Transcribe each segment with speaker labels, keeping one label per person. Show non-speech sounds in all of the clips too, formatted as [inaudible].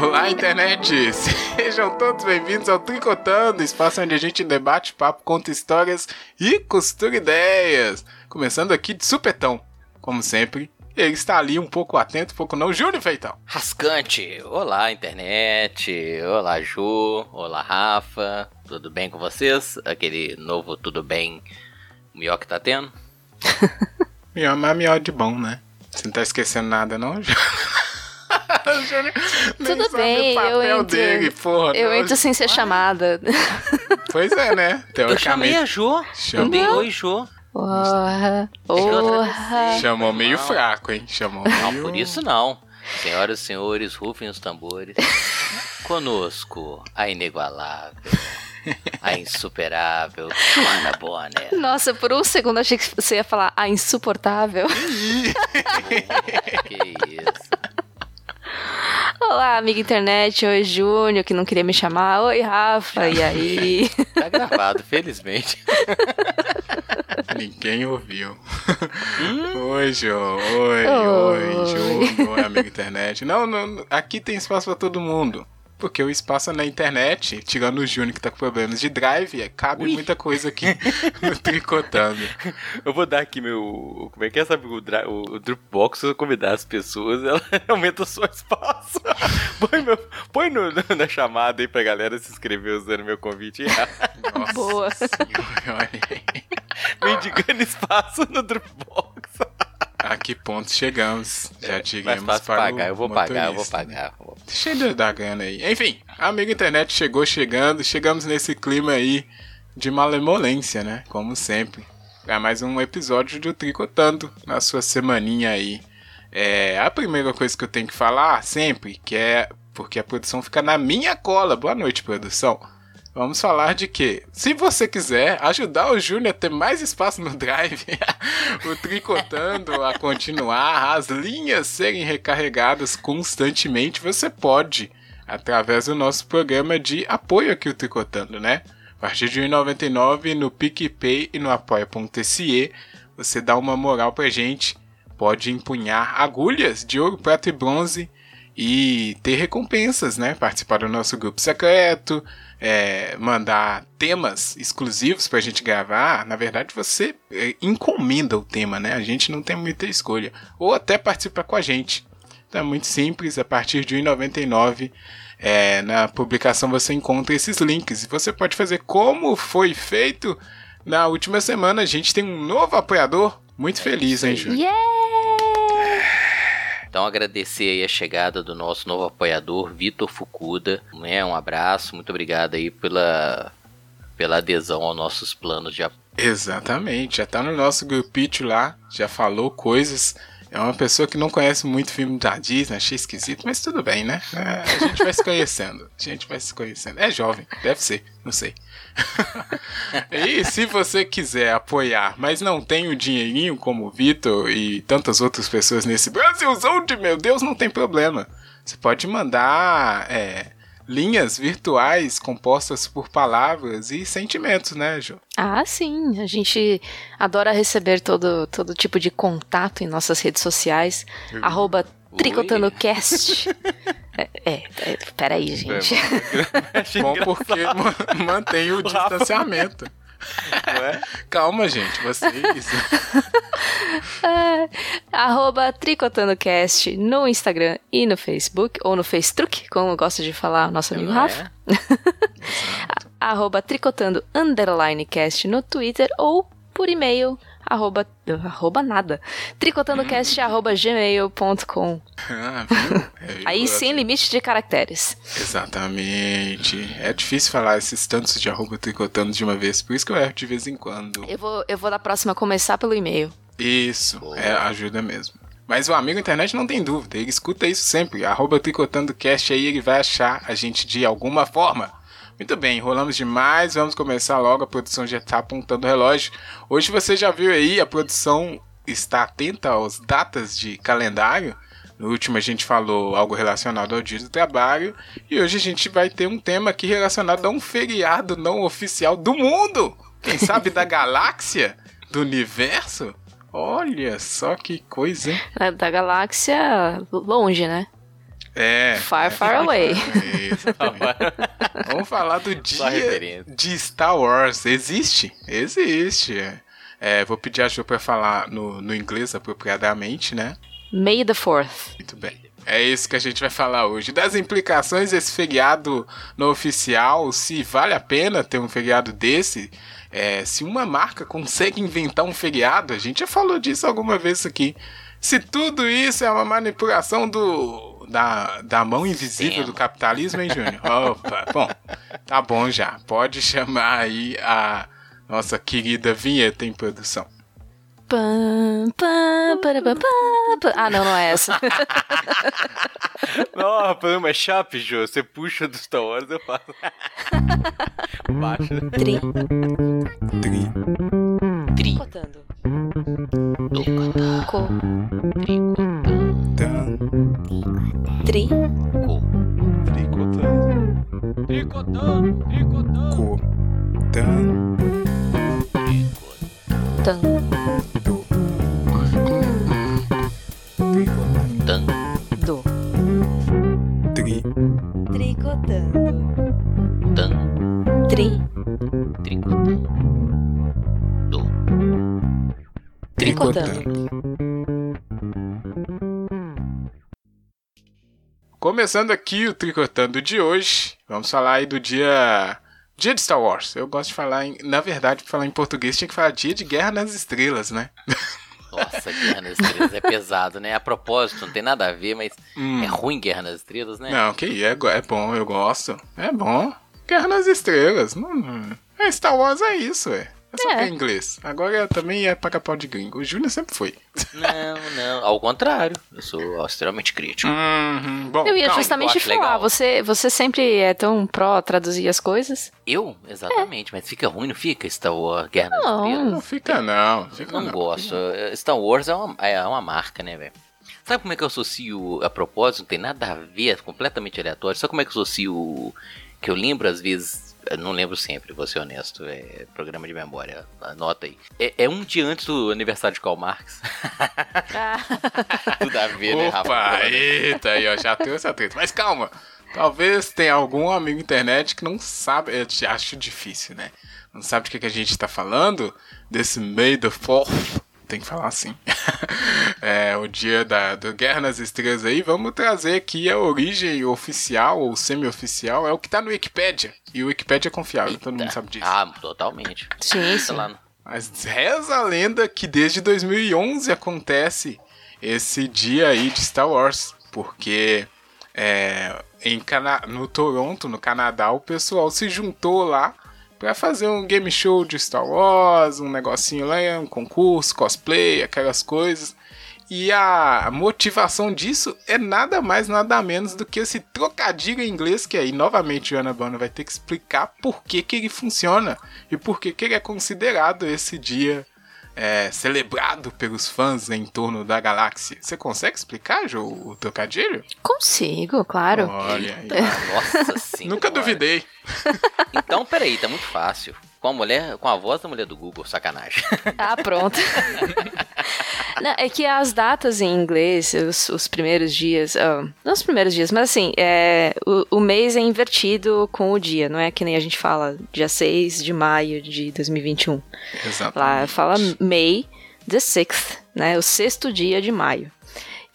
Speaker 1: Olá, internet! [laughs] Sejam todos bem-vindos ao Tricotando, espaço onde a gente debate, papo, conta histórias e costura ideias. Começando aqui de supetão, como sempre. Ele está ali um pouco atento, um pouco não. Júlio Feitão.
Speaker 2: Rascante. Olá, internet. Olá, Ju. Olá, Rafa. Tudo bem com vocês? Aquele novo tudo bem melhor que tá tendo? [laughs]
Speaker 1: melhor, mas melhor de bom, né? Você não tá esquecendo nada, não, Júlio? [laughs]
Speaker 3: Tudo bem, eu entro, dele, porra, eu entro sem ser chamada.
Speaker 1: Pois é, né?
Speaker 2: Eu chamei a Jo. Chamei. Oi, Jo.
Speaker 3: Porra, porra.
Speaker 1: Chamou meio fraco, hein? Chamou
Speaker 2: Não,
Speaker 1: meio...
Speaker 2: por isso não. Senhoras e senhores, rufem os tambores. Conosco, a inigualável, a insuperável Joana Bonner.
Speaker 3: Nossa, por um segundo achei que você ia falar a insuportável.
Speaker 2: que isso.
Speaker 3: Olá, amiga internet. Oi, Júnior, que não queria me chamar. Oi, Rafa, e aí? [laughs]
Speaker 2: Tá gravado, felizmente. [laughs]
Speaker 1: Ninguém ouviu. Hum? Oi, Jô. Oi, oi, oi Júnior. Oi, amiga internet. Não, não, aqui tem espaço para todo mundo. Porque o espaço na internet, tirando o Júnior que tá com problemas de drive, é, cabe Ui. muita coisa aqui [laughs] no Tricotando.
Speaker 2: Eu vou dar aqui meu. Como é que é? Sabe o, o, o Dropbox? Eu convidar as pessoas, ela [laughs] aumenta o seu espaço. [laughs] põe meu, põe no, na chamada aí pra galera se inscrever usando meu convite.
Speaker 3: Nossa Boa.
Speaker 2: Senhora, Mendigando espaço no Dropbox.
Speaker 1: A que ponto chegamos? Já é, tivemos
Speaker 2: para pagar, eu vou motorista. pagar, eu vou pagar.
Speaker 1: Deixa eu dar grana aí. Enfim, a amiga internet chegou chegando, chegamos nesse clima aí de malemolência, né? Como sempre. É mais um episódio do Tricotando na sua semaninha aí. É, a primeira coisa que eu tenho que falar sempre, que é porque a produção fica na minha cola. Boa noite, produção Vamos falar de que, se você quiser ajudar o Júnior a ter mais espaço no Drive, [laughs] o tricotando a continuar, as linhas serem recarregadas constantemente, você pode, através do nosso programa de apoio aqui o Tricotando, né? A partir de R$ 1,99 no PicPay e no apoia.se, você dá uma moral pra gente, pode empunhar agulhas de ouro, prata e bronze e ter recompensas, né? Participar do nosso grupo secreto, é, mandar temas exclusivos pra gente gravar, na verdade você é, encomenda o tema, né? A gente não tem muita escolha. Ou até participa com a gente. Então é muito simples, a partir de R$ 1,99 é, na publicação você encontra esses links. E você pode fazer como foi feito na última semana. A gente tem um novo apoiador. Muito é feliz, hein, Júlio?
Speaker 3: Yeah!
Speaker 2: Então agradecer aí a chegada do nosso novo apoiador, Vitor Fukuda. Né? Um abraço, muito obrigado aí pela, pela adesão aos nossos planos de apoio.
Speaker 1: Exatamente, já tá no nosso grupito lá, já falou coisas. É uma pessoa que não conhece muito filme da Disney, achei esquisito, mas tudo bem, né? É, a gente vai se conhecendo. A gente vai se conhecendo. É jovem, deve ser, não sei. [laughs] e se você quiser apoiar, mas não tem o dinheirinho como o Vitor e tantas outras pessoas nesse Brasilzão de meu Deus, não tem problema. Você pode mandar é, linhas virtuais compostas por palavras e sentimentos, né, Ju?
Speaker 3: Ah, sim. A gente adora receber todo, todo tipo de contato em nossas redes sociais. Uhum. Arroba TricotandoCast. é, é, é, peraí, gente.
Speaker 1: É, [laughs] bom porque mantém o [laughs] distanciamento. Calma, gente, vocês.
Speaker 3: é, arroba TricotandoCast no Instagram e no Facebook, ou no Facebook, como gosta de falar o nosso amigo Rafa. É? [laughs] arroba Tricotando Underline Cast no Twitter ou por e-mail arroba, arroba nada, tricotandocast arroba gmail.com ah, [laughs] é, Aí sem limite de caracteres.
Speaker 1: Exatamente. É difícil falar esses tantos de arroba tricotando de uma vez, por isso que eu erro de vez em quando.
Speaker 3: Eu vou, eu vou da próxima começar pelo e-mail.
Speaker 1: Isso, é, ajuda mesmo. Mas o amigo internet não tem dúvida, ele escuta isso sempre. Arroba tricotandocast aí, ele vai achar a gente de alguma forma. Muito bem, enrolamos demais, vamos começar logo. A produção já está apontando o relógio. Hoje você já viu aí, a produção está atenta às datas de calendário. No último a gente falou algo relacionado ao dia do trabalho. E hoje a gente vai ter um tema aqui relacionado a um feriado não oficial do mundo. Quem sabe da [laughs] galáxia? Do universo? Olha só que coisa, hein?
Speaker 3: É da galáxia longe, né?
Speaker 1: É.
Speaker 3: Far,
Speaker 1: é,
Speaker 3: far away. [laughs]
Speaker 1: Vamos falar do dia de Star Wars. Existe? Existe. É, vou pedir a Ju pra falar no, no inglês apropriadamente, né?
Speaker 3: May the 4th.
Speaker 1: Muito bem. É isso que a gente vai falar hoje. Das implicações desse feriado no oficial, se vale a pena ter um feriado desse, é, se uma marca consegue inventar um feriado, a gente já falou disso alguma vez aqui. Se tudo isso é uma manipulação do da, da mão invisível Sim. do capitalismo, hein, Júnior? Opa, bom, tá bom já. Pode chamar aí a nossa querida vinheta em produção.
Speaker 3: Pam, pam, para, pam, pam, Ah, não, não é essa. [laughs]
Speaker 2: não, fazendo uma chapa, Jô. Você puxa do Star Wars, eu faço. [laughs] Baixa.
Speaker 3: Tri.
Speaker 1: Tri.
Speaker 3: Tri. Tricotando. Co.
Speaker 1: Tricotando.
Speaker 3: Tri.
Speaker 2: Co.
Speaker 1: Tricotando.
Speaker 2: Tricotando. Tricotando.
Speaker 1: Co. Tan.
Speaker 3: Tan.
Speaker 2: Tricotando.
Speaker 1: Tri.
Speaker 3: Tricotando.
Speaker 2: Tan.
Speaker 3: Tri.
Speaker 2: Tricotando.
Speaker 3: Tricotando.
Speaker 1: Começando aqui o Tricotando de hoje, vamos falar aí do dia. Dia de Star Wars. Eu gosto de falar em. Na verdade, pra falar em português, tinha que falar Dia de Guerra nas Estrelas, né? [laughs]
Speaker 2: Nossa, Guerra nas Estrelas é pesado, né? A propósito, não tem nada a ver, mas hum. é ruim Guerra nas Estrelas, né?
Speaker 1: Não, que é, é bom, eu gosto. É bom. Guerra nas Estrelas. Não, é Star Wars é isso, é. É só é. inglês. Agora também é paga pau de gringo. O Júnior sempre foi.
Speaker 2: Não, não. Ao contrário. Eu sou extremamente crítico.
Speaker 1: Uhum. Bom,
Speaker 3: eu ia calma, justamente eu falar. Você, você sempre é tão pró traduzir as coisas.
Speaker 2: Eu? Exatamente. É. Mas fica ruim, não fica? Star Wars, Guerra Estrelas?
Speaker 1: Não fica não. Fica
Speaker 2: não,
Speaker 1: não
Speaker 2: gosto. Star Wars é uma, é uma marca, né, velho? Sabe como é que eu associo a propósito? Não tem nada a ver, é completamente aleatório. Sabe como é que eu associo que eu lembro às vezes eu não lembro sempre, vou ser honesto. É programa de memória. Anota aí. É, é um dia antes do aniversário de Karl Marx. Ah. [laughs] Tudo a ver,
Speaker 1: né,
Speaker 2: Rafa?
Speaker 1: Opa, eita aí, ó, já tem essa treta. Mas calma, talvez tenha algum amigo internet que não sabe, eu acho difícil, né? Não sabe de que, que a gente tá falando? Desse May the 4th tem que falar assim. [laughs] é, o dia da do Guerra nas Estrelas aí, vamos trazer aqui a origem oficial ou semi-oficial, é o que tá no Wikipedia. E o Wikipedia é confiável, Eita. todo mundo sabe disso.
Speaker 2: Ah, totalmente.
Speaker 3: Sim, sim.
Speaker 1: Mas reza a lenda que desde 2011 acontece esse dia aí de Star Wars, porque é, em Cana no Toronto, no Canadá, o pessoal se juntou lá para fazer um game show de Star Wars, um negocinho lá, um concurso, cosplay, aquelas coisas. E a motivação disso é nada mais, nada menos do que esse trocadilho em inglês que aí, novamente, o Ana Bana vai ter que explicar por que, que ele funciona e por que, que ele é considerado esse dia é, celebrado pelos fãs em torno da galáxia. Você consegue explicar, Jo, o trocadilho?
Speaker 3: Consigo, claro.
Speaker 1: Olha aí.
Speaker 2: Nossa [laughs] senhora.
Speaker 1: Nunca duvidei. [laughs]
Speaker 2: Então, peraí, tá muito fácil. Com a mulher, com a voz da mulher do Google, sacanagem.
Speaker 3: Ah, pronto. [laughs] Não, é que as datas em inglês, os, os primeiros dias, oh, não os primeiros dias, mas assim, é, o, o, mês é invertido com o dia, não é que nem a gente fala dia 6 de maio de 2021.
Speaker 1: Exatamente.
Speaker 3: Lá fala May the 6th, né, o sexto dia de maio.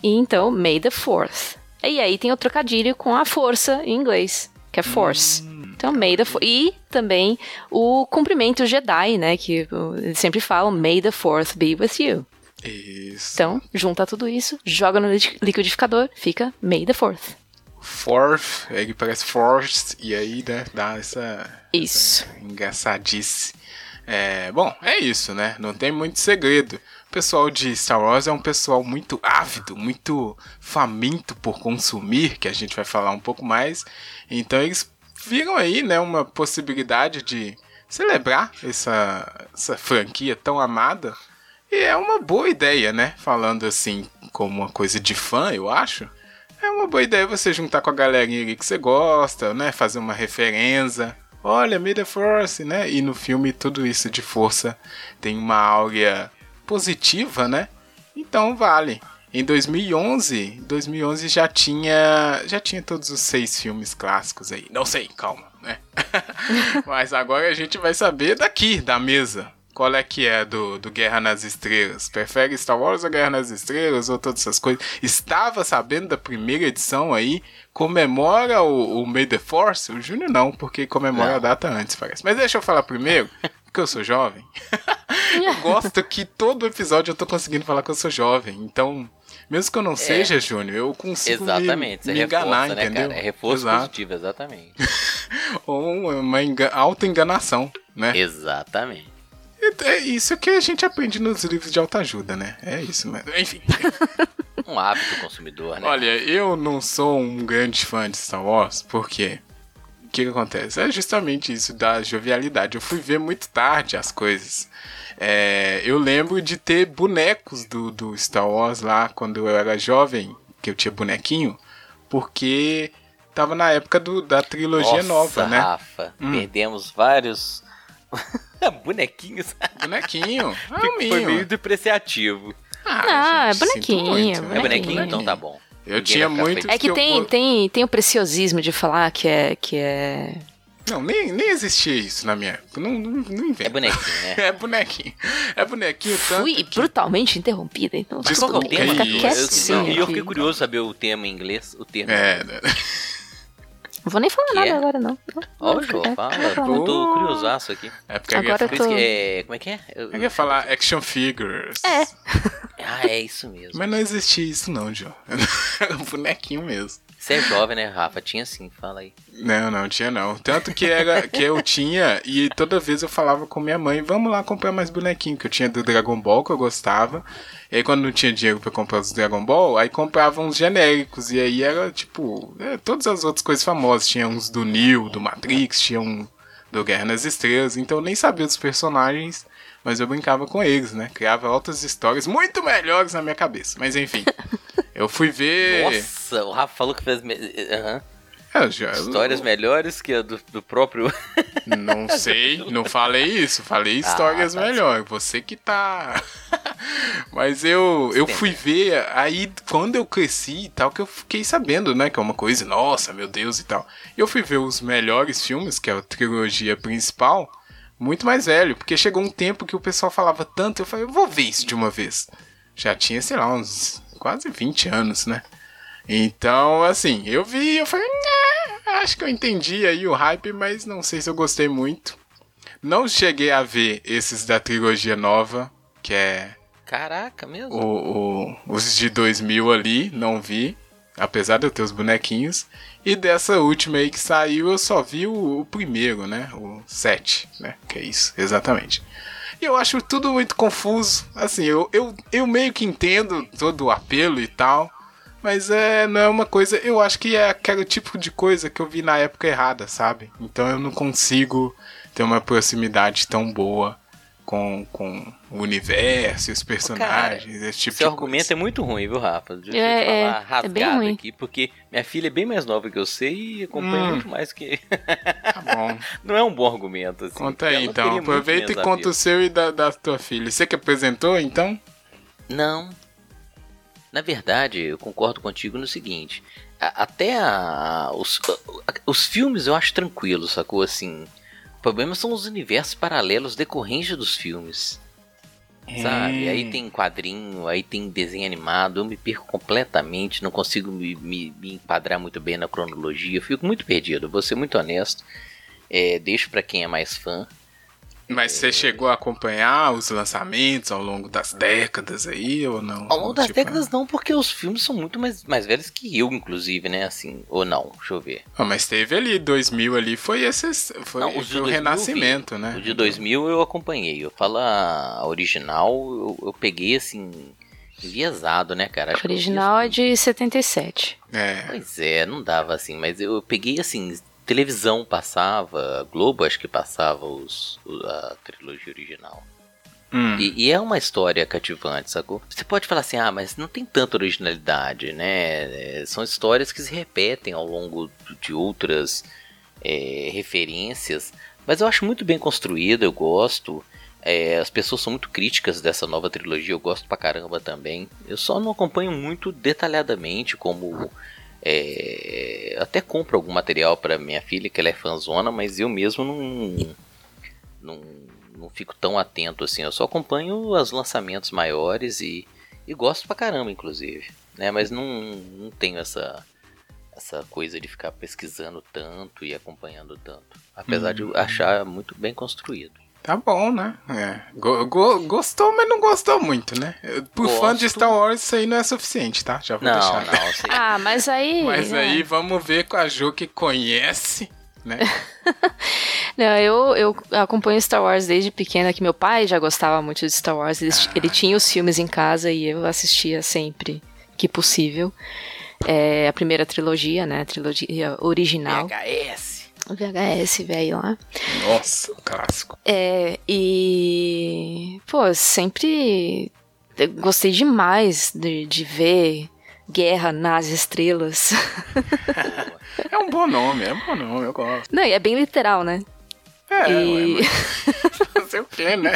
Speaker 3: E então, May the 4th. E aí tem o trocadilho com a força em inglês, que é force. Hum. Então, May the E também o cumprimento Jedi, né? Que eles sempre falam, May the Fourth be with you.
Speaker 1: Isso.
Speaker 3: Então, junta tudo isso, joga no liquidificador, fica May the Fourth.
Speaker 1: Fourth, ele parece Force, e aí né, dá essa,
Speaker 3: isso.
Speaker 1: essa engraçadice. É, bom, é isso, né? Não tem muito segredo. O pessoal de Star Wars é um pessoal muito ávido, muito faminto por consumir, que a gente vai falar um pouco mais. Então eles viram aí, né, uma possibilidade de celebrar essa, essa franquia tão amada. E é uma boa ideia, né? Falando assim, como uma coisa de fã, eu acho. É uma boa ideia você juntar com a galerinha ali que você gosta, né? Fazer uma referência. Olha, May Force, né? E no filme tudo isso de força tem uma áurea positiva, né? Então vale. Em 2011, 2011 já tinha já tinha todos os seis filmes clássicos aí. Não sei, calma, né? [laughs] Mas agora a gente vai saber daqui, da mesa. Qual é que é do, do Guerra nas Estrelas? Prefere Star Wars ou Guerra nas Estrelas ou todas essas coisas? Estava sabendo da primeira edição aí? Comemora o, o May the Force? O Júnior não, porque comemora não. a data antes, parece. Mas deixa eu falar primeiro, porque eu sou jovem. [laughs] eu gosto que todo episódio eu tô conseguindo falar que eu sou jovem. Então, mesmo que eu não é. seja, Júnior, eu consigo exatamente, me, me reforça, enganar, né, entendeu?
Speaker 2: Cara? É reforço Exato. positivo, exatamente. [laughs]
Speaker 1: Ou uma enga auto-enganação, né?
Speaker 2: Exatamente.
Speaker 1: É isso que a gente aprende nos livros de autoajuda, né? É isso, mas enfim. [laughs]
Speaker 2: um hábito consumidor, né?
Speaker 1: Olha, eu não sou um grande fã de Star Wars, porque o que, que acontece? É justamente isso da jovialidade. Eu fui ver muito tarde as coisas. É, eu lembro de ter bonecos do, do Star Wars lá quando eu era jovem, que eu tinha bonequinho, porque tava na época do, da trilogia
Speaker 2: Nossa,
Speaker 1: nova, né?
Speaker 2: Rafa, hum. perdemos vários bonequinhos. [laughs]
Speaker 1: Bonequinho. Ah, [laughs]
Speaker 2: Foi meio depreciativo.
Speaker 3: Ah, é bonequinho,
Speaker 2: bonequinho. É bonequinho, então tá bom.
Speaker 1: Eu Ninguém tinha muito.
Speaker 3: É que, que tem, eu... tem, tem o preciosismo de falar que é. Que é...
Speaker 1: Não, nem, nem existia isso na minha época. Não, não, não inventa.
Speaker 2: É bonequinho, né? [laughs]
Speaker 1: é bonequinho. É bonequinho tanto. Fui
Speaker 3: que... brutalmente interrompida, então.
Speaker 2: Qual é o tema? E eu, fiquei curioso saber o tema em inglês. O termo.
Speaker 1: É, né?
Speaker 3: Não vou nem falar que nada é? agora, não.
Speaker 2: Ó, oh, fala. Eu tô curiosaço aqui.
Speaker 1: É porque agora eu
Speaker 2: tô... é, Como é que é?
Speaker 1: Eu, eu ia falar action figures.
Speaker 3: É.
Speaker 2: Ah, é isso mesmo.
Speaker 1: Mas não existia isso não, Joe. Era [laughs] um bonequinho mesmo.
Speaker 2: Você é jovem, né, Rafa? Tinha sim, fala aí.
Speaker 1: Não, não, tinha não. Tanto que era que eu tinha, e toda vez eu falava com minha mãe, vamos lá comprar mais bonequinho, que eu tinha do Dragon Ball, que eu gostava. E aí quando não tinha dinheiro para comprar os Dragon Ball, aí comprava uns genéricos. E aí era tipo, é, todas as outras coisas famosas. Tinha uns do Neo, do Matrix, tinha um do Guerra nas Estrelas. Então eu nem sabia dos personagens, mas eu brincava com eles, né? Criava outras histórias muito melhores na minha cabeça. Mas enfim. [laughs] Eu fui ver.
Speaker 2: Nossa, o Rafa falou que fez. Uhum.
Speaker 1: É, já,
Speaker 2: histórias melhores que a do, do próprio. [laughs]
Speaker 1: Não sei, não falei isso. Falei ah, histórias ah, tá melhores. Você que tá. [laughs] Mas eu, eu fui ver, aí quando eu cresci e tal, que eu fiquei sabendo, né? Que é uma coisa, nossa, meu Deus e tal. E eu fui ver os melhores filmes, que é a trilogia principal, muito mais velho. Porque chegou um tempo que o pessoal falava tanto, eu falei, eu vou ver isso de uma vez. Já tinha, sei lá, uns quase 20 anos, né? Então, assim, eu vi eu falei, acho que eu entendi aí o hype, mas não sei se eu gostei muito. Não cheguei a ver esses da trilogia nova, que é.
Speaker 2: Caraca, mesmo?
Speaker 1: O, o, os de 2000 ali, não vi. Apesar de eu ter os bonequinhos. E dessa última aí que saiu, eu só vi o, o primeiro, né? O 7, né? Que é isso, exatamente. Eu acho tudo muito confuso. Assim, eu, eu, eu meio que entendo todo o apelo e tal. Mas é, não é uma coisa. Eu acho que é aquele tipo de coisa que eu vi na época errada, sabe? Então eu não consigo ter uma proximidade tão boa com, com o universo e os personagens,
Speaker 2: Cara,
Speaker 1: esse tipo
Speaker 2: seu argumento é muito ruim, viu, Rafa? Deixa é, eu falar é, rasgado é aqui, porque minha filha é bem mais nova que eu sei e acompanha hum. muito mais que.
Speaker 1: tá bom. [laughs]
Speaker 2: Não é um bom argumento, assim.
Speaker 1: Conta aí, então. Aproveita e conta o seu e da, da tua filha. Você que apresentou, então?
Speaker 2: Não. Na verdade, eu concordo contigo no seguinte. até a, os, os filmes eu acho tranquilo, sacou? Assim problema são os universos paralelos decorrentes dos filmes. Sabe? Aí tem quadrinho, aí tem desenho animado, eu me perco completamente, não consigo me, me, me enquadrar muito bem na cronologia, eu fico muito perdido, vou ser muito honesto. É, deixo para quem é mais fã.
Speaker 1: Mas você chegou a acompanhar os lançamentos ao longo das décadas aí, ou não?
Speaker 2: Ao longo das tipo, décadas não, porque os filmes são muito mais, mais velhos que eu, inclusive, né? Assim, ou não, deixa eu ver.
Speaker 1: Ah, mas teve ali, 2000 ali, foi esse, foi, não, foi o renascimento, né?
Speaker 2: O de 2000 eu acompanhei, eu falo a original, eu, eu peguei, assim, enviesado, né, cara?
Speaker 3: Acho original é de 77.
Speaker 1: É.
Speaker 2: Pois é, não dava assim, mas eu peguei, assim, televisão passava, Globo acho que passava os, a trilogia original. Hum. E, e, é uma história cativante, sacou? Você pode falar assim, ah, mas não tem tanta originalidade, né? É, são histórias que se repetem ao longo de outras é, referências, mas eu acho muito bem construída, eu gosto. É, as pessoas são muito críticas dessa nova trilogia, eu gosto pra caramba também. Eu só não acompanho muito detalhadamente, como é, até compro algum material para minha filha, que ela é fanzona, mas eu mesmo não, não, não fico tão atento assim. Eu só acompanho os lançamentos maiores e, e gosto pra caramba, inclusive. Né? Mas não, não tenho essa, essa coisa de ficar pesquisando tanto e acompanhando tanto. Apesar de de achar muito bem construído.
Speaker 1: Tá bom, né? É. Go go gostou, mas não gostou muito, né? Por Gosto. fã de Star Wars, isso aí não é suficiente, tá? Já vou
Speaker 2: não,
Speaker 1: deixar.
Speaker 2: Não, sei.
Speaker 3: ah, mas aí.
Speaker 1: Mas aí vamos ver com a Jo que conhece, né? [laughs]
Speaker 3: não, eu, eu acompanho Star Wars desde pequena, que meu pai já gostava muito de Star Wars. Ele, ah. ele tinha os filmes em casa e eu assistia sempre que possível. É, a primeira trilogia, né? A trilogia original.
Speaker 2: VHS.
Speaker 3: VHS velho lá.
Speaker 1: Nossa, clássico.
Speaker 3: É, e. Pô, sempre gostei demais de, de ver Guerra nas Estrelas.
Speaker 1: é um bom nome, é um bom nome, eu gosto.
Speaker 3: Não, e é bem literal, né?
Speaker 1: É, e... ué, mas... [laughs] fazer o quê, né?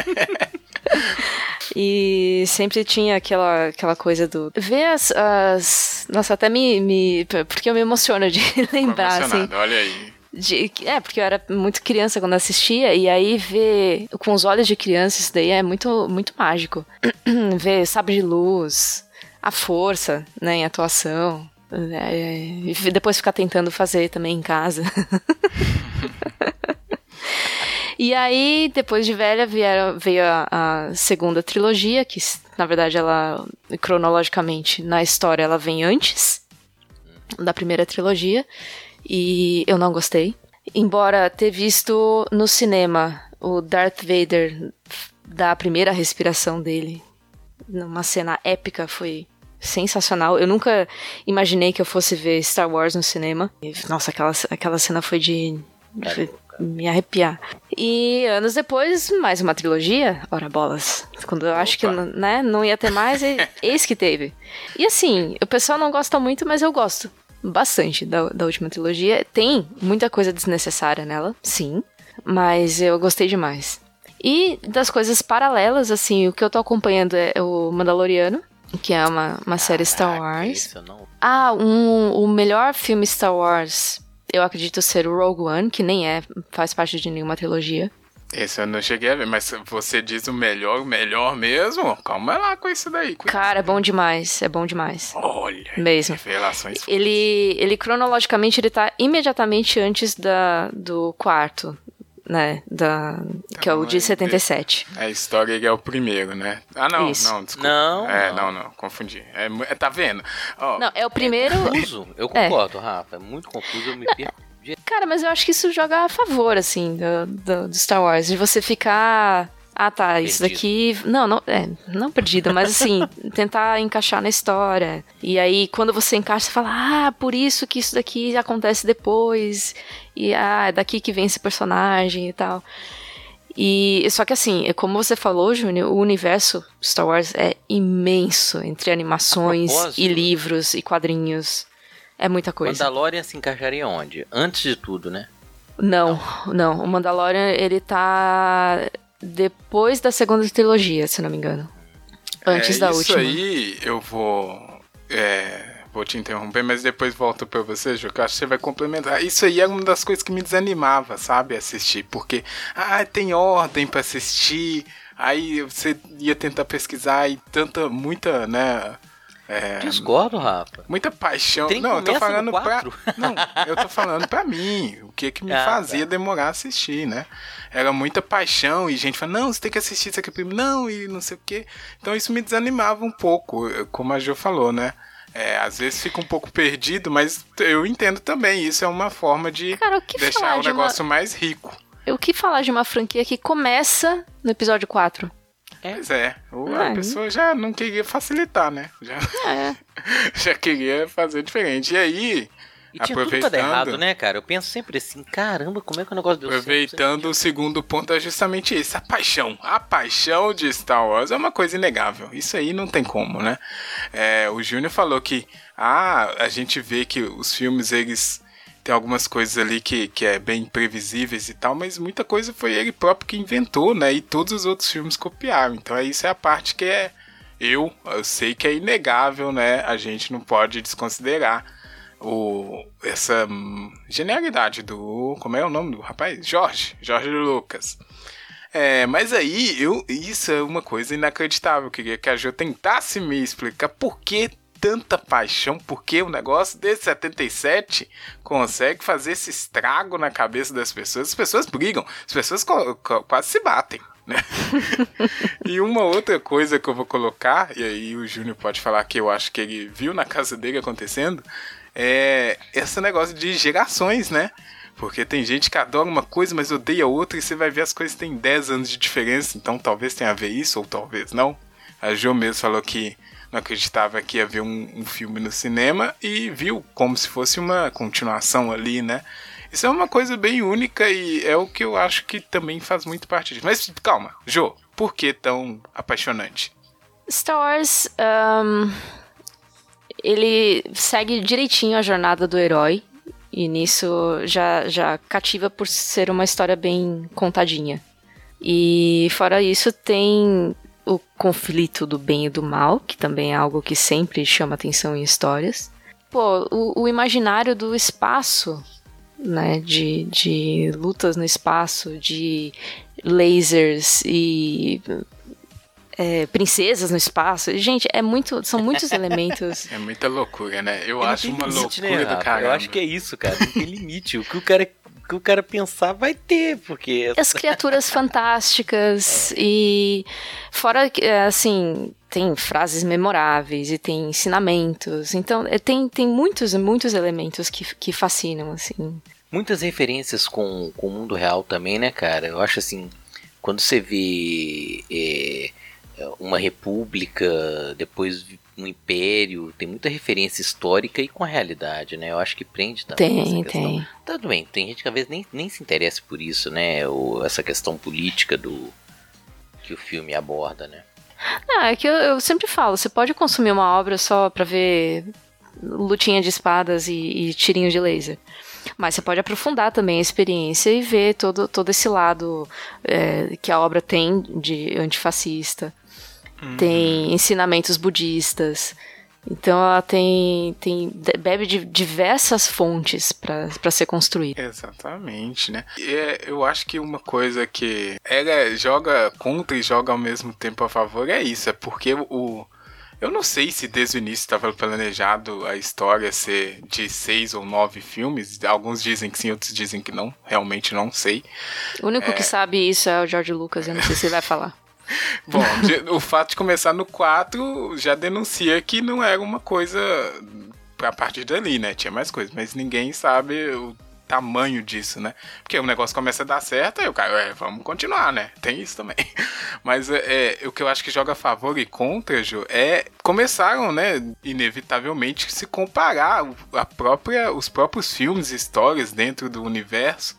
Speaker 3: E sempre tinha aquela, aquela coisa do. Ver as. as... Nossa, até me, me. Porque eu me emociono de [laughs] lembrar, assim.
Speaker 1: Olha aí.
Speaker 3: De, é, porque eu era muito criança quando assistia, e aí ver com os olhos de criança isso daí é muito, muito mágico. [clears throat] ver sabre de luz, a força, né, em atuação. É, e depois ficar tentando fazer também em casa. [laughs] e aí, depois de velha, vieram, veio a, a, segunda trilogia, que na verdade ela, cronologicamente, na história, ela vem antes da primeira trilogia e eu não gostei. Embora ter visto no cinema o Darth Vader da primeira respiração dele, numa cena épica, foi sensacional. Eu nunca imaginei que eu fosse ver Star Wars no cinema. Nossa, aquela, aquela cena foi de. Foi me arrepiar. E anos depois, mais uma trilogia, ora bolas. Quando eu acho que né, não ia ter mais, [laughs] eis que teve. E assim, o pessoal não gosta muito, mas eu gosto bastante da, da última trilogia. Tem muita coisa desnecessária nela, sim, mas eu gostei demais. E das coisas paralelas, assim, o que eu tô acompanhando é o Mandaloriano, que é uma, uma série Star Wars. Ah, um, o melhor filme Star Wars, eu acredito ser o Rogue One, que nem é, faz parte de nenhuma trilogia.
Speaker 1: Esse eu não cheguei a ver, mas você diz o melhor, o melhor mesmo? Calma lá com isso daí.
Speaker 3: Cara, é bom demais, é bom demais.
Speaker 1: Olha,
Speaker 3: mesmo.
Speaker 1: Revelações.
Speaker 3: Ele, ele cronologicamente ele tá imediatamente antes da, do quarto, né? Da, que é o de 77.
Speaker 1: É a história é o primeiro, né? Ah, não,
Speaker 3: Isso.
Speaker 1: não, desculpa.
Speaker 2: Não,
Speaker 1: é,
Speaker 2: não,
Speaker 1: não, não confundi. É, é, tá vendo? Oh.
Speaker 3: Não, é o primeiro. É
Speaker 2: confuso, eu concordo, é. Rafa. É muito confuso, eu me perco
Speaker 3: Cara, mas eu acho que isso joga a favor, assim, do, do, do Star Wars. De você ficar. Ah, tá, perdido. isso daqui. Não, não, é, não perdido, mas assim, [laughs] tentar encaixar na história. E aí, quando você encaixa, você fala, ah, por isso que isso daqui acontece depois. E ah, é daqui que vem esse personagem e tal. E só que assim, é como você falou, Júnior, o universo Star Wars é imenso entre animações e livros e quadrinhos. É muita coisa.
Speaker 2: Mandalorian se encaixaria onde? Antes de tudo, né?
Speaker 3: Não, não. não. O Mandalorian, ele tá depois da segunda trilogia, se não me engano. Antes
Speaker 1: é,
Speaker 3: da isso última.
Speaker 1: Isso aí eu vou. É, vou te interromper, mas depois volto pra você, Ju, que eu acho que você vai complementar. Isso aí é uma das coisas que me desanimava, sabe? Assistir. Porque, ah, tem ordem para assistir. Aí você ia tentar pesquisar e tanta, muita, né?
Speaker 2: É, Discordo, Rafa.
Speaker 1: Muita paixão. Tem não, eu tô falando pra. [laughs] Não, eu tô falando pra mim. O que que me ah, fazia tá. demorar a assistir, né? Era muita paixão e gente fala, não, você tem que assistir isso aqui primeiro. Não, e não sei o quê. Então isso me desanimava um pouco, como a Jo falou, né? É, às vezes fica um pouco perdido, mas eu entendo também. Isso é uma forma de
Speaker 3: Cara,
Speaker 1: deixar o
Speaker 3: de
Speaker 1: negócio
Speaker 3: uma...
Speaker 1: mais rico.
Speaker 3: O que falar de uma franquia que começa no episódio 4?
Speaker 1: É. Pois é. Ou a pessoa já não queria facilitar, né? Já,
Speaker 3: é. [laughs]
Speaker 1: já queria fazer diferente. E aí.
Speaker 2: E tinha aproveitando, tudo errado, né, cara? Eu penso sempre assim, caramba, como é que o negócio deu
Speaker 1: Aproveitando certo? o segundo ponto é justamente esse, a paixão. A paixão de Star Wars é uma coisa inegável. Isso aí não tem como, né? É, o Júnior falou que ah, a gente vê que os filmes, eles tem algumas coisas ali que, que é bem previsíveis e tal, mas muita coisa foi ele próprio que inventou, né? E todos os outros filmes copiaram. Então é isso é a parte que é eu, eu sei que é inegável, né? A gente não pode desconsiderar o, essa hum, genialidade do. Como é o nome do rapaz? Jorge. Jorge Lucas. É, mas aí, eu, isso é uma coisa inacreditável. Eu queria que a Jo tentasse me explicar por que tanta paixão, por que o negócio de 77 consegue fazer esse estrago na cabeça das pessoas. As pessoas brigam, as pessoas quase se batem. Né? [laughs] e uma outra coisa que eu vou colocar, e aí o Júnior pode falar que eu acho que ele viu na casa dele acontecendo, é esse negócio de gerações, né? Porque tem gente que adora uma coisa, mas odeia outra, e você vai ver as coisas têm 10 anos de diferença, então talvez tenha a ver isso, ou talvez não. A Jo mesmo falou que não acreditava que ia ver um, um filme no cinema e viu como se fosse uma continuação ali, né? Isso é uma coisa bem única e é o que eu acho que também faz muito parte disso. Mas calma, Jo, por que tão apaixonante?
Speaker 3: Star Wars, um, ele segue direitinho a jornada do herói e nisso já, já cativa por ser uma história bem contadinha. E fora isso tem o conflito do bem e do mal, que também é algo que sempre chama atenção em histórias. Pô, o, o imaginário do espaço né, de, de lutas no espaço, de lasers e é, princesas no espaço. Gente, é muito, são muitos [laughs] elementos.
Speaker 1: É muita loucura, né? Eu acho uma limite, loucura né, do cara.
Speaker 2: Eu acho que é isso, cara. Não tem limite. O que o cara que o cara pensar vai ter, porque
Speaker 3: as criaturas [laughs] fantásticas e fora é, assim, tem frases memoráveis e tem ensinamentos. Então, é, tem, tem muitos muitos elementos que, que fascinam assim
Speaker 2: muitas referências com, com o mundo real também, né, cara? Eu acho assim, quando você vê é, uma república, depois um império, tem muita referência histórica e com a realidade, né? Eu acho que prende também
Speaker 3: tem, essa Tem,
Speaker 2: Tudo bem, tem gente que às vezes nem, nem se interessa por isso, né? Ou essa questão política do que o filme aborda, né?
Speaker 3: Não, é que eu, eu sempre falo, você pode consumir uma obra só pra ver lutinha de espadas e, e tirinho de laser. Mas você pode aprofundar também a experiência e ver todo, todo esse lado é, que a obra tem de antifascista. Uhum. Tem ensinamentos budistas. Então ela tem, tem bebe de diversas fontes para ser construída.
Speaker 1: Exatamente, né? E é, eu acho que uma coisa que ela joga contra e joga ao mesmo tempo a favor é isso, é porque o, eu não sei se desde o início estava planejado a história ser de seis ou nove filmes. Alguns dizem que sim, outros dizem que não. Realmente não sei.
Speaker 3: O único é... que sabe isso é o George Lucas. Eu não sei se ele vai falar. [laughs]
Speaker 1: Bom, o fato de começar no 4 já denuncia que não era uma coisa a partir dali, né? Tinha mais coisas, mas ninguém sabe o tamanho disso, né? Porque o negócio começa a dar certo, aí o cara, é, vamos continuar, né? Tem isso também. [laughs] Mas é, é, o que eu acho que joga a favor e contra, Ju, é começaram, né, inevitavelmente se comparar a própria, os próprios filmes e histórias dentro do universo.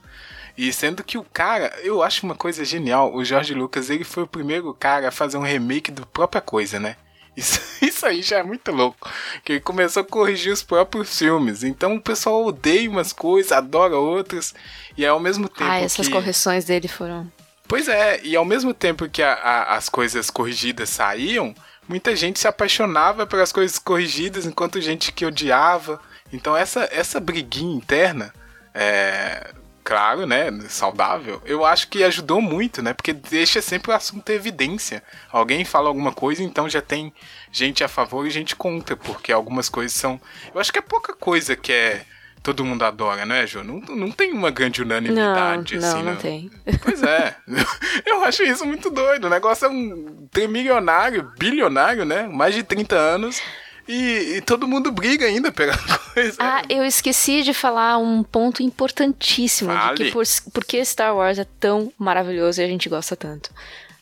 Speaker 1: E sendo que o cara, eu acho uma coisa genial, o George Lucas, ele foi o primeiro cara a fazer um remake do própria coisa, né? Isso, [laughs] isso aí já é muito louco. Que ele começou a corrigir os próprios filmes. Então o pessoal odeia umas coisas, adora outras. E ao mesmo tempo.
Speaker 3: Ah, essas
Speaker 1: que...
Speaker 3: correções dele foram.
Speaker 1: Pois é, e ao mesmo tempo que a, a, as coisas corrigidas saíam, muita gente se apaixonava pelas coisas corrigidas, enquanto gente que odiava. Então essa, essa briguinha interna é, claro, né, saudável, eu acho que ajudou muito, né, porque deixa sempre o assunto ter evidência. Alguém fala alguma coisa, então já tem gente a favor e gente contra, porque algumas coisas são. Eu acho que é pouca coisa que é todo mundo adora, né, Ju? Não, não tem uma grande unanimidade,
Speaker 3: não,
Speaker 1: assim.
Speaker 3: Não, não tem.
Speaker 1: Pois é. [laughs] Eu acho isso muito doido. O negócio é um milionário, bilionário, né? Mais de 30 anos. E, e, todo mundo briga ainda pela [laughs] coisa.
Speaker 3: Ah, eu esqueci de falar um ponto importantíssimo Fale. de que por, por que Star Wars é tão maravilhoso e a gente gosta tanto.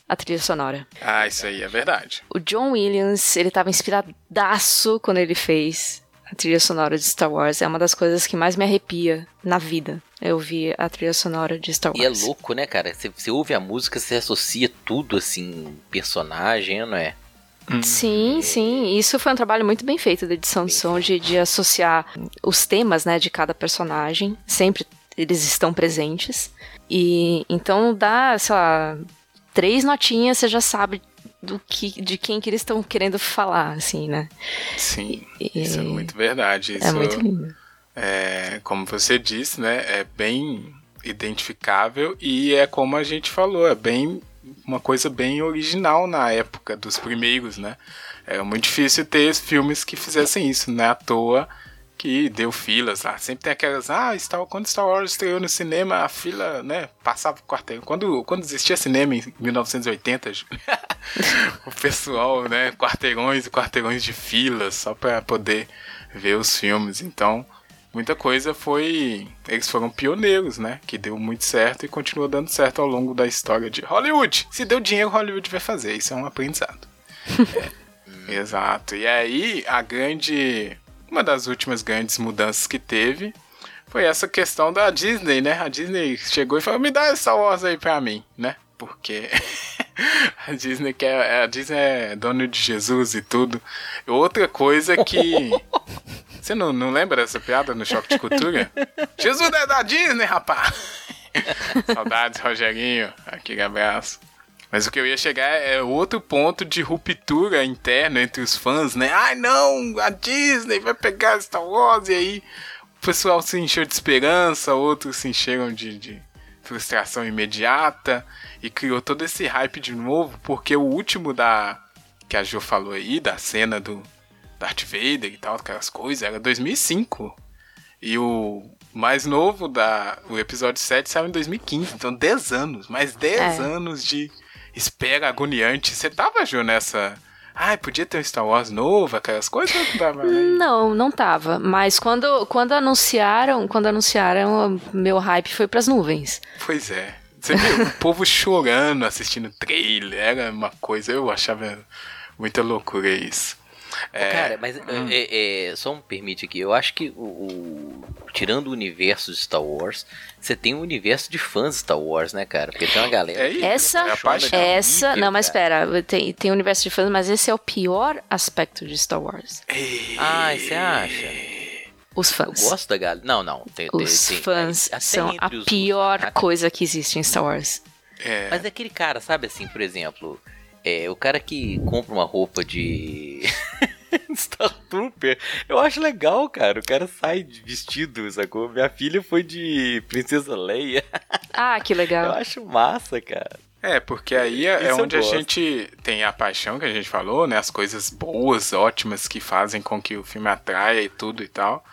Speaker 3: A trilha sonora.
Speaker 1: Ah, isso aí é verdade.
Speaker 3: O John Williams, ele tava inspiradaço quando ele fez a trilha sonora de Star Wars. É uma das coisas que mais me arrepia na vida. Eu ouvir a trilha sonora de Star Wars.
Speaker 2: E é louco, né, cara? Você, você ouve a música, você associa tudo, assim, personagem, não é?
Speaker 3: Hum. Sim, sim. Isso foi um trabalho muito bem feito da edição de som, de, de associar os temas, né, de cada personagem. Sempre eles estão presentes. E então dá, sei lá, três notinhas, você já sabe do que, de quem que eles estão querendo falar, assim, né?
Speaker 1: Sim, e, isso é muito verdade.
Speaker 3: É isso, é muito lindo.
Speaker 1: É, como você disse, né? É bem identificável e é como a gente falou, é bem uma coisa bem original na época dos primeiros, né? É muito difícil ter filmes que fizessem isso, não é à toa que deu filas lá. Sempre tem aquelas, ah, Star, quando Star Wars estreou no cinema, a fila, né, passava o quarteirão. Quando, quando existia cinema em 1980, [laughs] o pessoal, né, quarteirões e quarteirões de filas só para poder ver os filmes. Então, muita coisa foi. Eles foram pioneiros, né? Que deu muito certo e continua dando certo ao longo da história de Hollywood. Se deu dinheiro, Hollywood vai fazer. Isso é um aprendizado. [laughs] é, exato. E aí, a grande uma das últimas grandes mudanças que teve foi essa questão da Disney, né? A Disney chegou e falou: me dá Star Wars aí pra mim, né? Porque [laughs] a Disney quer. A Disney é dono de Jesus e tudo. Outra coisa que. [laughs] Você não, não lembra dessa piada no Choque de Cultura? [laughs] Jesus é da Disney, rapaz! [laughs] Saudades, Rogerinho. Aquele abraço. Mas o que eu ia chegar é outro ponto de ruptura interna entre os fãs, né? Ai não, a Disney vai pegar Star Wars e aí o pessoal se encheu de esperança, outros se encheram de, de frustração imediata e criou todo esse hype de novo, porque o último da que a Jo falou aí, da cena do Darth Vader e tal, aquelas coisas, era 2005. E o mais novo da o episódio 7 saiu em 2015, então 10 anos, mais 10 é. anos de espera agoniante. Você tava, Ju, nessa. Ai, podia ter um Star Wars novo, aquelas coisas? Não, tava,
Speaker 3: não, não tava. Mas quando, quando anunciaram, quando anunciaram, meu hype foi pras nuvens.
Speaker 1: Pois é. Você viu o [laughs] povo chorando assistindo trailer, era uma coisa, eu achava muita loucura isso.
Speaker 2: É, Cara, mas hum. é, é, só me permite aqui, eu acho que o, o, tirando o universo de Star Wars, você tem um universo de fãs de Star Wars, né, cara? Porque tem uma galera.
Speaker 3: É essa, é essa, não, mas espera, tem, tem um universo de fãs, mas esse é o pior aspecto de Star Wars.
Speaker 2: Ah, você acha?
Speaker 3: Os fãs.
Speaker 2: Eu gosto da galera. Não, não.
Speaker 3: Tem, os tem, fãs tem, são a pior fãs, coisa que existe em Star Wars.
Speaker 2: É. Mas é aquele cara, sabe assim, por exemplo, é, o cara que compra uma roupa de. [laughs] Star Trooper, eu acho legal, cara. O cara sai vestido, sacou? Minha filha foi de Princesa Leia. [laughs]
Speaker 3: Ah, que legal.
Speaker 2: Eu acho massa, cara.
Speaker 1: É, porque aí é, é onde a gente tem a paixão que a gente falou, né? As coisas boas, ótimas que fazem com que o filme atraia e tudo e tal.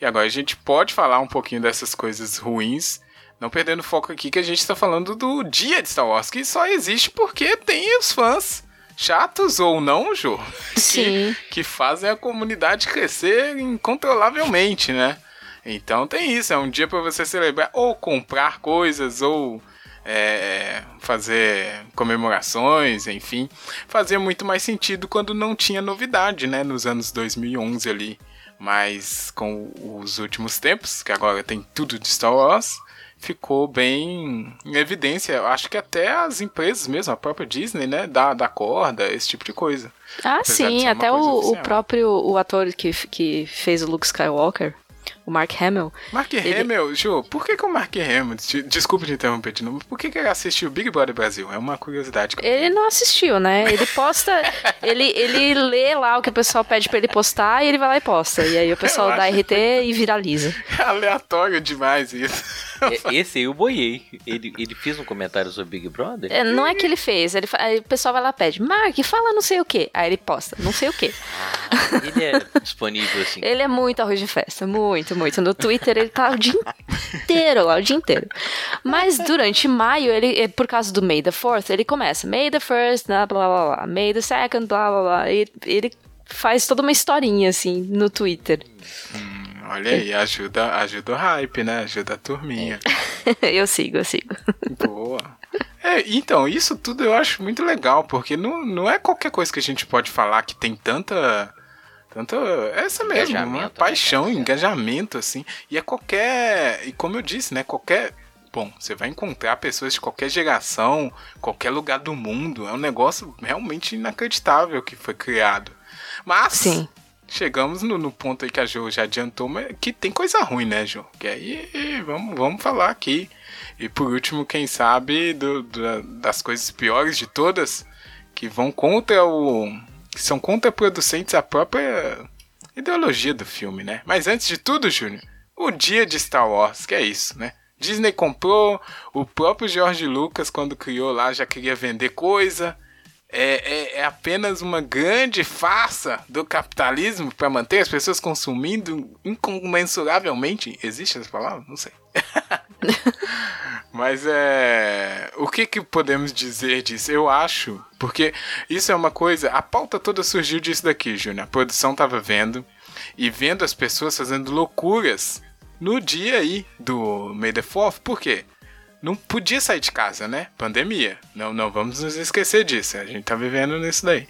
Speaker 1: E agora a gente pode falar um pouquinho dessas coisas ruins não perdendo foco aqui que a gente está falando do dia de Star Wars, que só existe porque tem os fãs chatos ou não, Jô, [laughs]
Speaker 3: que,
Speaker 1: que fazem a comunidade crescer incontrolavelmente, né? Então tem isso, é um dia para você celebrar ou comprar coisas ou é, fazer comemorações, enfim, fazia muito mais sentido quando não tinha novidade, né? Nos anos 2011 ali, mas com os últimos tempos, que agora tem tudo de Star Wars, ficou bem em evidência. Eu acho que até as empresas mesmo, a própria Disney, né, dá, dá corda, esse tipo de coisa.
Speaker 3: Ah, Apesar sim, até o, o, próprio o ator que, que fez o Luke Skywalker, o Mark Hamill.
Speaker 1: Mark ele... Hamill, Ju, por que, que o Mark Hamill, desculpa te interromper de novo, por que, que ele assistiu Big Brother Brasil? É uma curiosidade.
Speaker 3: Ele não assistiu, né? Ele posta, [laughs] ele, ele lê lá o que o pessoal pede pra ele postar e ele vai lá e posta. E aí o pessoal dá RT e viraliza.
Speaker 1: É [laughs] aleatório demais isso.
Speaker 2: Esse eu boiei. Ele, ele fez um comentário sobre Big Brother?
Speaker 3: É, não é que ele fez. Ele, aí o pessoal vai lá e pede, Mark, fala não sei o que. Aí ele posta, não sei o que.
Speaker 2: Ah, ele é [laughs] disponível assim.
Speaker 3: Ele é muito arroz de festa, muito, muito. No Twitter ele tá o dia inteiro lá, o dia inteiro. Mas durante maio, ele, por causa do May the 4th, ele começa May the 1st, blá blá blá, blá May the 2nd, blá blá blá. E ele faz toda uma historinha assim no Twitter.
Speaker 1: Hum. Olha aí, ajuda, ajuda o hype, né? Ajuda a turminha. [laughs]
Speaker 3: eu sigo, eu sigo.
Speaker 1: Boa. É, então, isso tudo eu acho muito legal, porque não, não é qualquer coisa que a gente pode falar que tem tanta. Tanta. Essa mesmo, uma né, paixão, engajamento, assim. E é qualquer. E como eu disse, né? Qualquer bom, você vai encontrar pessoas de qualquer geração, qualquer lugar do mundo. É um negócio realmente inacreditável que foi criado. Mas
Speaker 3: Sim.
Speaker 1: chegamos no, no ponto aí que a Jo já adiantou, mas que tem coisa ruim, né, Jo? Que aí vamos, vamos falar aqui. E por último, quem sabe, do, do, das coisas piores de todas, que vão contra o. que são contraproducentes à própria ideologia do filme, né? Mas antes de tudo, Júnior, o dia de Star Wars, que é isso, né? Disney comprou, o próprio George Lucas, quando criou lá, já queria vender coisa. É, é, é apenas uma grande farsa do capitalismo para manter as pessoas consumindo incomensuravelmente. Existe essa palavra? Não sei. [laughs] Mas é. O que, que podemos dizer disso? Eu acho. Porque isso é uma coisa. A pauta toda surgiu disso daqui, Júnior. A produção tava vendo. E vendo as pessoas fazendo loucuras no dia aí do May the 4 Por quê? Não podia sair de casa, né? Pandemia. Não, não vamos nos esquecer disso. A gente tá vivendo nisso daí.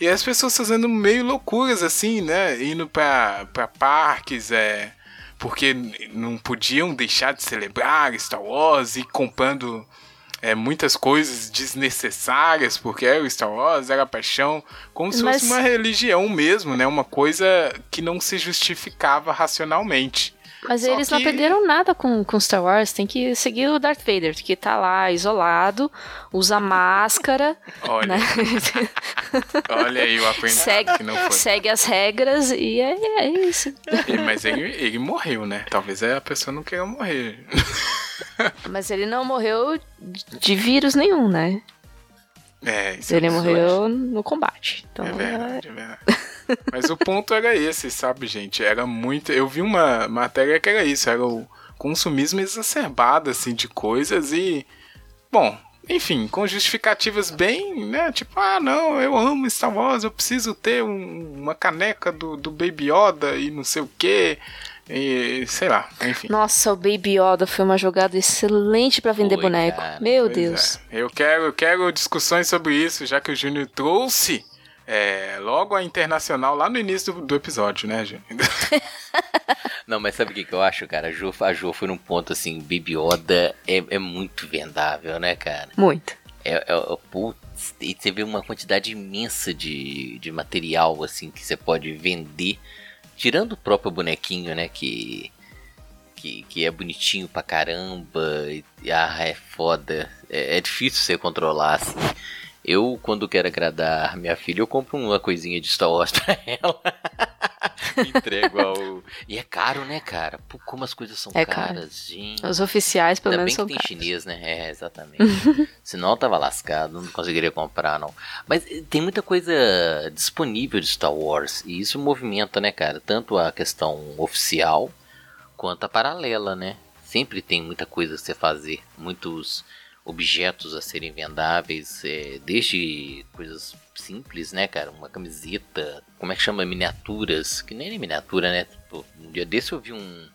Speaker 1: E as pessoas fazendo meio loucuras assim, né? Indo pra, pra parques, é porque não podiam deixar de celebrar Star Wars e comprando é, muitas coisas desnecessárias, porque era o Star Wars, era paixão, como se Mas... fosse uma religião mesmo, né? Uma coisa que não se justificava racionalmente.
Speaker 3: Mas Só eles que... não aprenderam nada com, com Star Wars. Tem que seguir o Darth Vader, que tá lá isolado, usa máscara. [laughs]
Speaker 1: Olha.
Speaker 3: Né? [laughs]
Speaker 1: Olha aí o aprendizado
Speaker 3: segue,
Speaker 1: que não foi.
Speaker 3: Segue as regras e é, é isso.
Speaker 1: mas ele, ele morreu, né? Talvez a pessoa não queira morrer. [laughs]
Speaker 3: Mas ele não morreu de vírus nenhum, né?
Speaker 1: É, isso
Speaker 3: Ele
Speaker 1: é
Speaker 3: morreu no combate. Então,
Speaker 1: é verdade, é verdade. Mas o ponto era esse, sabe, gente? Era muito. Eu vi uma matéria que era isso, era o consumismo exacerbado, assim, de coisas e. Bom, enfim, com justificativas bem, né? Tipo, ah, não, eu amo Star Wars, eu preciso ter um, uma caneca do, do Baby Yoda e não sei o que. E sei lá, enfim.
Speaker 3: Nossa, o Baby Yoda foi uma jogada excelente para vender Oi, boneco. Cara. Meu pois Deus.
Speaker 1: É. Eu quero, eu quero discussões sobre isso, já que o Júnior trouxe é, logo a internacional lá no início do, do episódio, né, Júnior? [laughs]
Speaker 2: Não, mas sabe o que, que eu acho, cara? A Jo, a jo foi num ponto assim, Baby Yoda é, é muito vendável, né, cara?
Speaker 3: Muito.
Speaker 2: É, é, é, putz, e você vê uma quantidade imensa de, de material, assim, que você pode vender Tirando o próprio bonequinho, né? Que, que, que é bonitinho pra caramba. E, ah, é foda. É, é difícil você controlar, assim. Eu, quando quero agradar minha filha, eu compro uma coisinha de Star Wars [laughs] pra ela. Entrego ao. E é caro, né, cara? Pô, como as coisas são
Speaker 3: é
Speaker 2: caras,
Speaker 3: caro.
Speaker 2: gente.
Speaker 3: Os oficiais, pelo
Speaker 2: Ainda
Speaker 3: menos,
Speaker 2: bem
Speaker 3: são
Speaker 2: que tem
Speaker 3: caros.
Speaker 2: chinês, né? É, exatamente. [laughs] Senão eu tava lascado, não conseguiria comprar, não. Mas eh, tem muita coisa disponível de Star Wars. E isso movimenta, né, cara? Tanto a questão oficial quanto a paralela, né? Sempre tem muita coisa a você fazer. Muitos objetos a serem vendáveis, é, desde coisas simples, né, cara? Uma camiseta, como é que chama? Miniaturas, que nem é miniatura, né? Tipo, um dia desse eu vi um.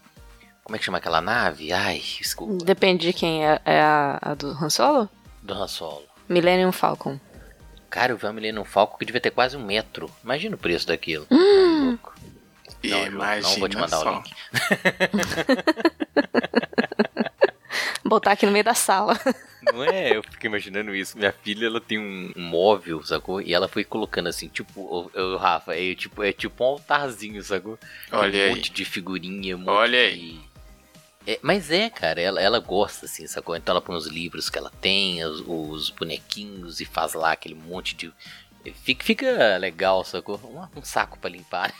Speaker 2: Como é que chama aquela nave? Ai, desculpa.
Speaker 3: Depende de quem é, é a, a, do Han Solo?
Speaker 2: Do Han Solo.
Speaker 3: Millennium Falcon.
Speaker 2: Cara, eu vi uma Millennium Falcon que devia ter quase um metro. Imagina o preço daquilo.
Speaker 3: Hum.
Speaker 2: Não, não, vou te mandar
Speaker 1: só.
Speaker 2: o link. [laughs] [laughs]
Speaker 3: Botar aqui no meio da sala. [laughs]
Speaker 2: Não é? Eu fico imaginando isso. Minha filha, ela tem um móvel, sacou? E ela foi colocando assim, tipo, o, o Rafa, é tipo, é tipo um altarzinho, sacou?
Speaker 1: Olha
Speaker 2: um
Speaker 1: aí.
Speaker 2: monte de figurinha, um monte
Speaker 1: Olha
Speaker 2: de...
Speaker 1: aí.
Speaker 2: É, mas é, cara, ela, ela gosta, assim, sacou? Então ela põe os livros que ela tem, os, os bonequinhos e faz lá aquele monte de. Fica, fica legal, sacou? Um, um saco pra limpar.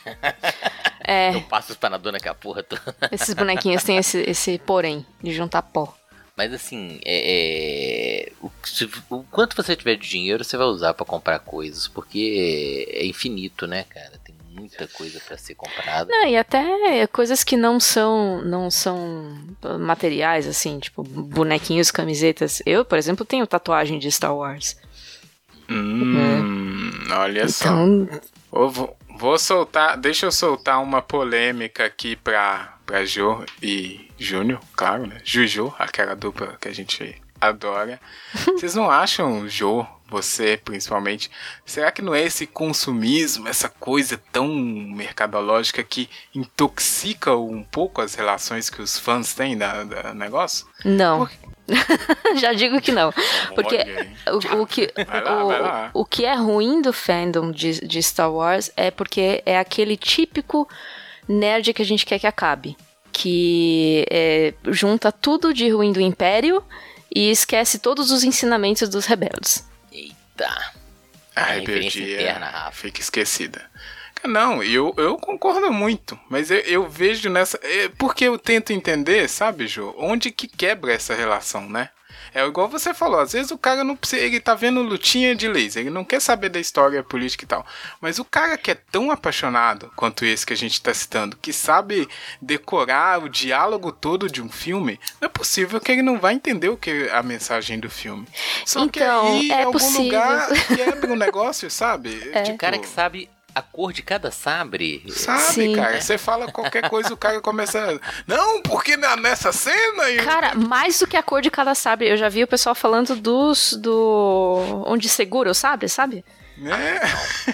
Speaker 3: É,
Speaker 2: Eu passo pra na dona com a porra toda.
Speaker 3: esses bonequinhos têm esse, esse porém de juntar pó.
Speaker 2: Mas assim, é, é, o, se- o quanto você tiver de dinheiro, você vai usar pra comprar coisas, porque é infinito, né, cara? Tem muita coisa pra ser comprada.
Speaker 3: Não, e até coisas que não são não são materiais, assim, tipo bonequinhos, camisetas. Eu, por exemplo, tenho tatuagem de Star Wars.
Speaker 1: Hum, olha só.
Speaker 3: Então,
Speaker 1: Eu vou, vou soltar, deixa eu soltar uma polêmica aqui pra, pra Jo e Júnior, claro, né? Juju, aquela dupla que a gente adora. [laughs] Vocês não acham, Jo, você principalmente, será que não é esse consumismo, essa coisa tão mercadológica que intoxica um pouco as relações que os fãs têm da, da negócio?
Speaker 3: não.
Speaker 1: Por- [laughs]
Speaker 3: Já digo que não. Porque o, o que, lá, o, o que é ruim do fandom de, de Star Wars é porque é aquele típico nerd que a gente quer que acabe. Que é, junta tudo de ruim do Império e esquece todos os ensinamentos dos rebeldes.
Speaker 2: Eita.
Speaker 1: A rebeldia fica esquecida. Não, eu, eu concordo muito, mas eu, eu vejo nessa. É, porque eu tento entender, sabe, Jô, onde que quebra essa relação, né? É igual você falou, às vezes o cara não precisa, ele tá vendo lutinha de laser, ele não quer saber da história política e tal. Mas o cara que é tão apaixonado quanto esse que a gente tá citando, que sabe decorar o diálogo todo de um filme, não é possível que ele não vai entender o que é a mensagem do filme. Só
Speaker 3: então,
Speaker 1: que aí,
Speaker 3: é
Speaker 1: em algum
Speaker 3: possível.
Speaker 1: lugar quebra o negócio, sabe? [laughs]
Speaker 3: É.
Speaker 2: Tipo, o cara que sabe a cor de cada sabre.
Speaker 1: Sabe,
Speaker 3: Sim.
Speaker 1: cara? Você fala qualquer coisa, o cara começa. Não, porque nessa cena. e-
Speaker 3: Cara, mais do que a cor de cada sabre, eu já vi o pessoal falando dos. do. onde segura o sabre, sabe?
Speaker 1: né?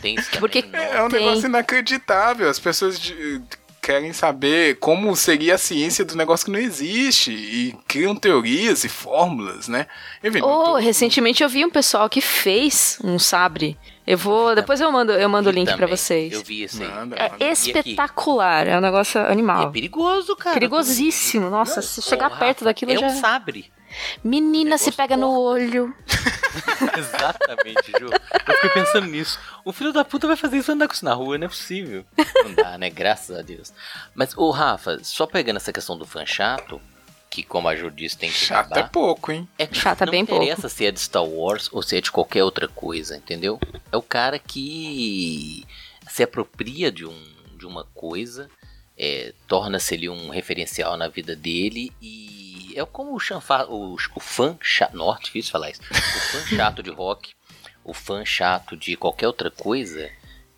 Speaker 2: Tem isso também,
Speaker 3: Porque-
Speaker 2: não.
Speaker 1: É um
Speaker 3: Tem.
Speaker 1: negócio inacreditável. As pessoas de- querem saber como seria a ciência do negócio que não existe e criam teorias e fórmulas, né? Enfim, não
Speaker 3: Oh,
Speaker 1: tô-
Speaker 3: recentemente eu vi um pessoal que fez um sabre. Eu vou. Depois eu mando, eu mando o link pra
Speaker 2: também,
Speaker 3: vocês.
Speaker 2: Eu vi isso aí.
Speaker 1: Manda,
Speaker 3: É espetacular, é um negócio
Speaker 2: E é
Speaker 3: animal.
Speaker 2: perigoso, cara.
Speaker 3: Perigosíssimo. Nossa, se chegar
Speaker 2: Porra,
Speaker 3: perto daquilo
Speaker 2: é
Speaker 3: já.
Speaker 2: um sabre.
Speaker 3: Menina, se
Speaker 2: Negócio
Speaker 3: pega no olho. [laughs]
Speaker 2: Exatamente, Ju. Eu fiquei pensando nisso. O filho da puta vai fazer isso e andar com isso na rua, não é possível. Não dá, né? Graças a Deus. Mas, ô Rafa, só pegando essa questão do fã chato, que como a Ju disse, tem que
Speaker 1: Chato é
Speaker 2: acabar.
Speaker 1: pouco, hein?
Speaker 2: É
Speaker 3: é
Speaker 2: não
Speaker 3: bem pouco.
Speaker 2: interessa se é de Star Wars ou se é de qualquer outra coisa, entendeu? É o cara que se apropria de, um, de uma coisa, é, torna-se ali um referencial na vida dele e é como o, chanfa, o, o fã chato, nossa, difícil falar isso, o fã [laughs] chato de rock, o fã chato de qualquer outra coisa,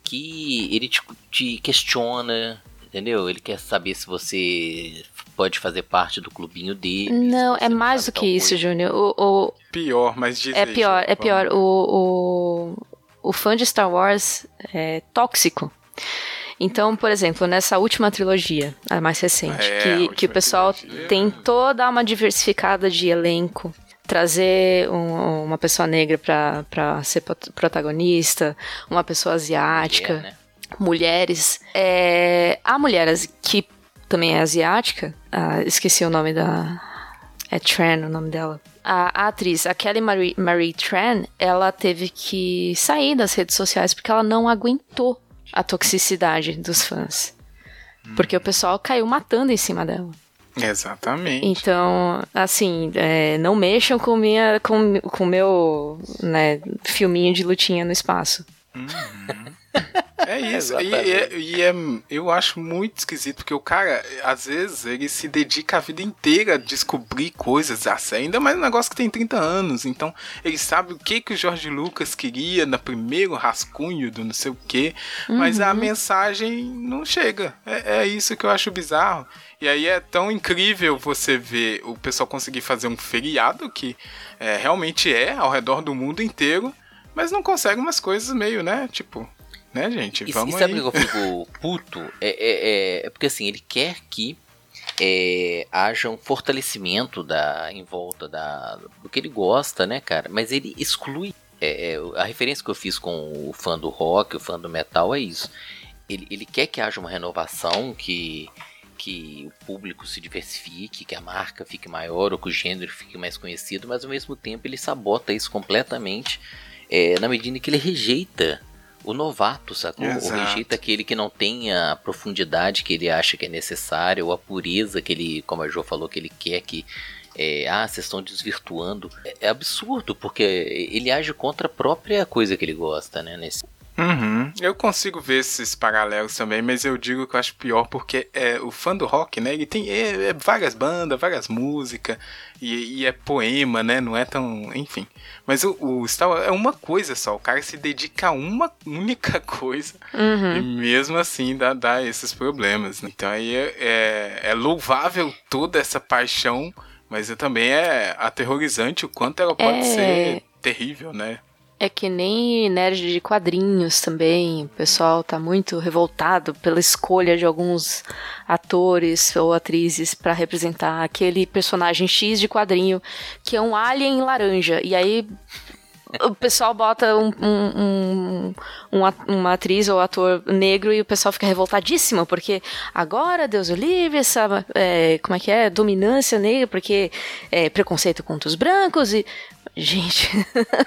Speaker 2: que ele te, te questiona, entendeu? Ele quer saber se você pode fazer parte do clubinho dele.
Speaker 3: Não, é mais do que isso,
Speaker 2: coisa.
Speaker 3: Júnior. O, o-
Speaker 1: Pior, mas diz
Speaker 3: é
Speaker 1: aí,
Speaker 3: pior, é pior. O, o, o fã de Star Wars é tóxico. Então, por exemplo, nessa última trilogia, a mais recente,
Speaker 1: É,
Speaker 3: que, que o pessoal
Speaker 1: trilogia.
Speaker 3: tentou dar uma diversificada de elenco, trazer um- uma pessoa negra pra, pra ser protagonista, uma pessoa asiática,
Speaker 2: Mulher, né?
Speaker 3: mulheres. É, a mulher as- que também é asiática, ah, esqueci o nome da. É Tran o nome dela. A, a atriz, a Kelly Marie, Marie Tran, ela teve que sair das redes sociais porque ela não aguentou a toxicidade dos fãs. Porque o pessoal caiu matando em cima dela.
Speaker 1: Exatamente.
Speaker 3: Então, assim, é, não mexam com minha com com meu né, filminho de lutinha no espaço. [laughs]
Speaker 1: É [laughs] isso. e, é- e é, eu acho muito esquisito, porque o cara, às vezes, ele se dedica a vida inteira a descobrir coisas assim, ainda mais um negócio que tem 30 anos. Então, ele sabe o que, que o Jorge Lucas queria no primeiro rascunho do não sei o que, mas a mensagem não chega. É, é isso que eu acho bizarro. E aí é tão incrível você ver o pessoal conseguir fazer um feriado que é, realmente é ao redor do mundo inteiro, mas não consegue umas coisas meio, né? Tipo, né, gente?
Speaker 2: E,
Speaker 1: Vamos
Speaker 2: e sabe por que eu fico [laughs] puto? É, é, é, é porque assim, ele quer que é, haja um fortalecimento da, em volta da, do que ele gosta, né, cara? Mas ele exclui. é, é, a referência que eu fiz com o fã do rock, o fã do metal, é isso. Ele, ele quer que haja uma renovação, que, que o público se diversifique, que a marca fique maior ou que o gênero fique mais conhecido, mas ao mesmo tempo ele sabota isso completamente é, na medida que ele rejeita o novato, sacou? Ou
Speaker 1: Exato.
Speaker 2: rejeita aquele que não tem a profundidade que ele acha que é necessária, ou a pureza que ele, como a Jo falou, que ele quer que. É, ah, vocês estão desvirtuando. É, é absurdo, porque ele age contra a própria coisa que ele gosta, né? Nesse...
Speaker 1: Uhum. Eu consigo ver esses paralelos também, mas eu digo que eu acho pior porque é o fã do rock, né? Ele tem é, é várias bandas, várias músicas e, e é poema, né? Não é tão, enfim. Mas o, o Star Wars é uma coisa só. O cara se dedica a uma única [laughs] coisa e mesmo assim dá, dá esses problemas. né? Então aí é, é, é louvável toda essa paixão, mas também é aterrorizante o quanto ela pode
Speaker 3: É.
Speaker 1: ser terrível, né?
Speaker 3: É que nem nerd de quadrinhos também. O pessoal tá muito revoltado pela escolha de alguns atores ou atrizes para representar aquele personagem X de quadrinho que é um alien laranja. E aí o pessoal bota um, um, um, uma atriz ou ator negro e o pessoal fica revoltadíssimo, porque agora, Deus o livre, essa, é, como é que é, dominância negra, porque é preconceito contra os brancos e... Gente...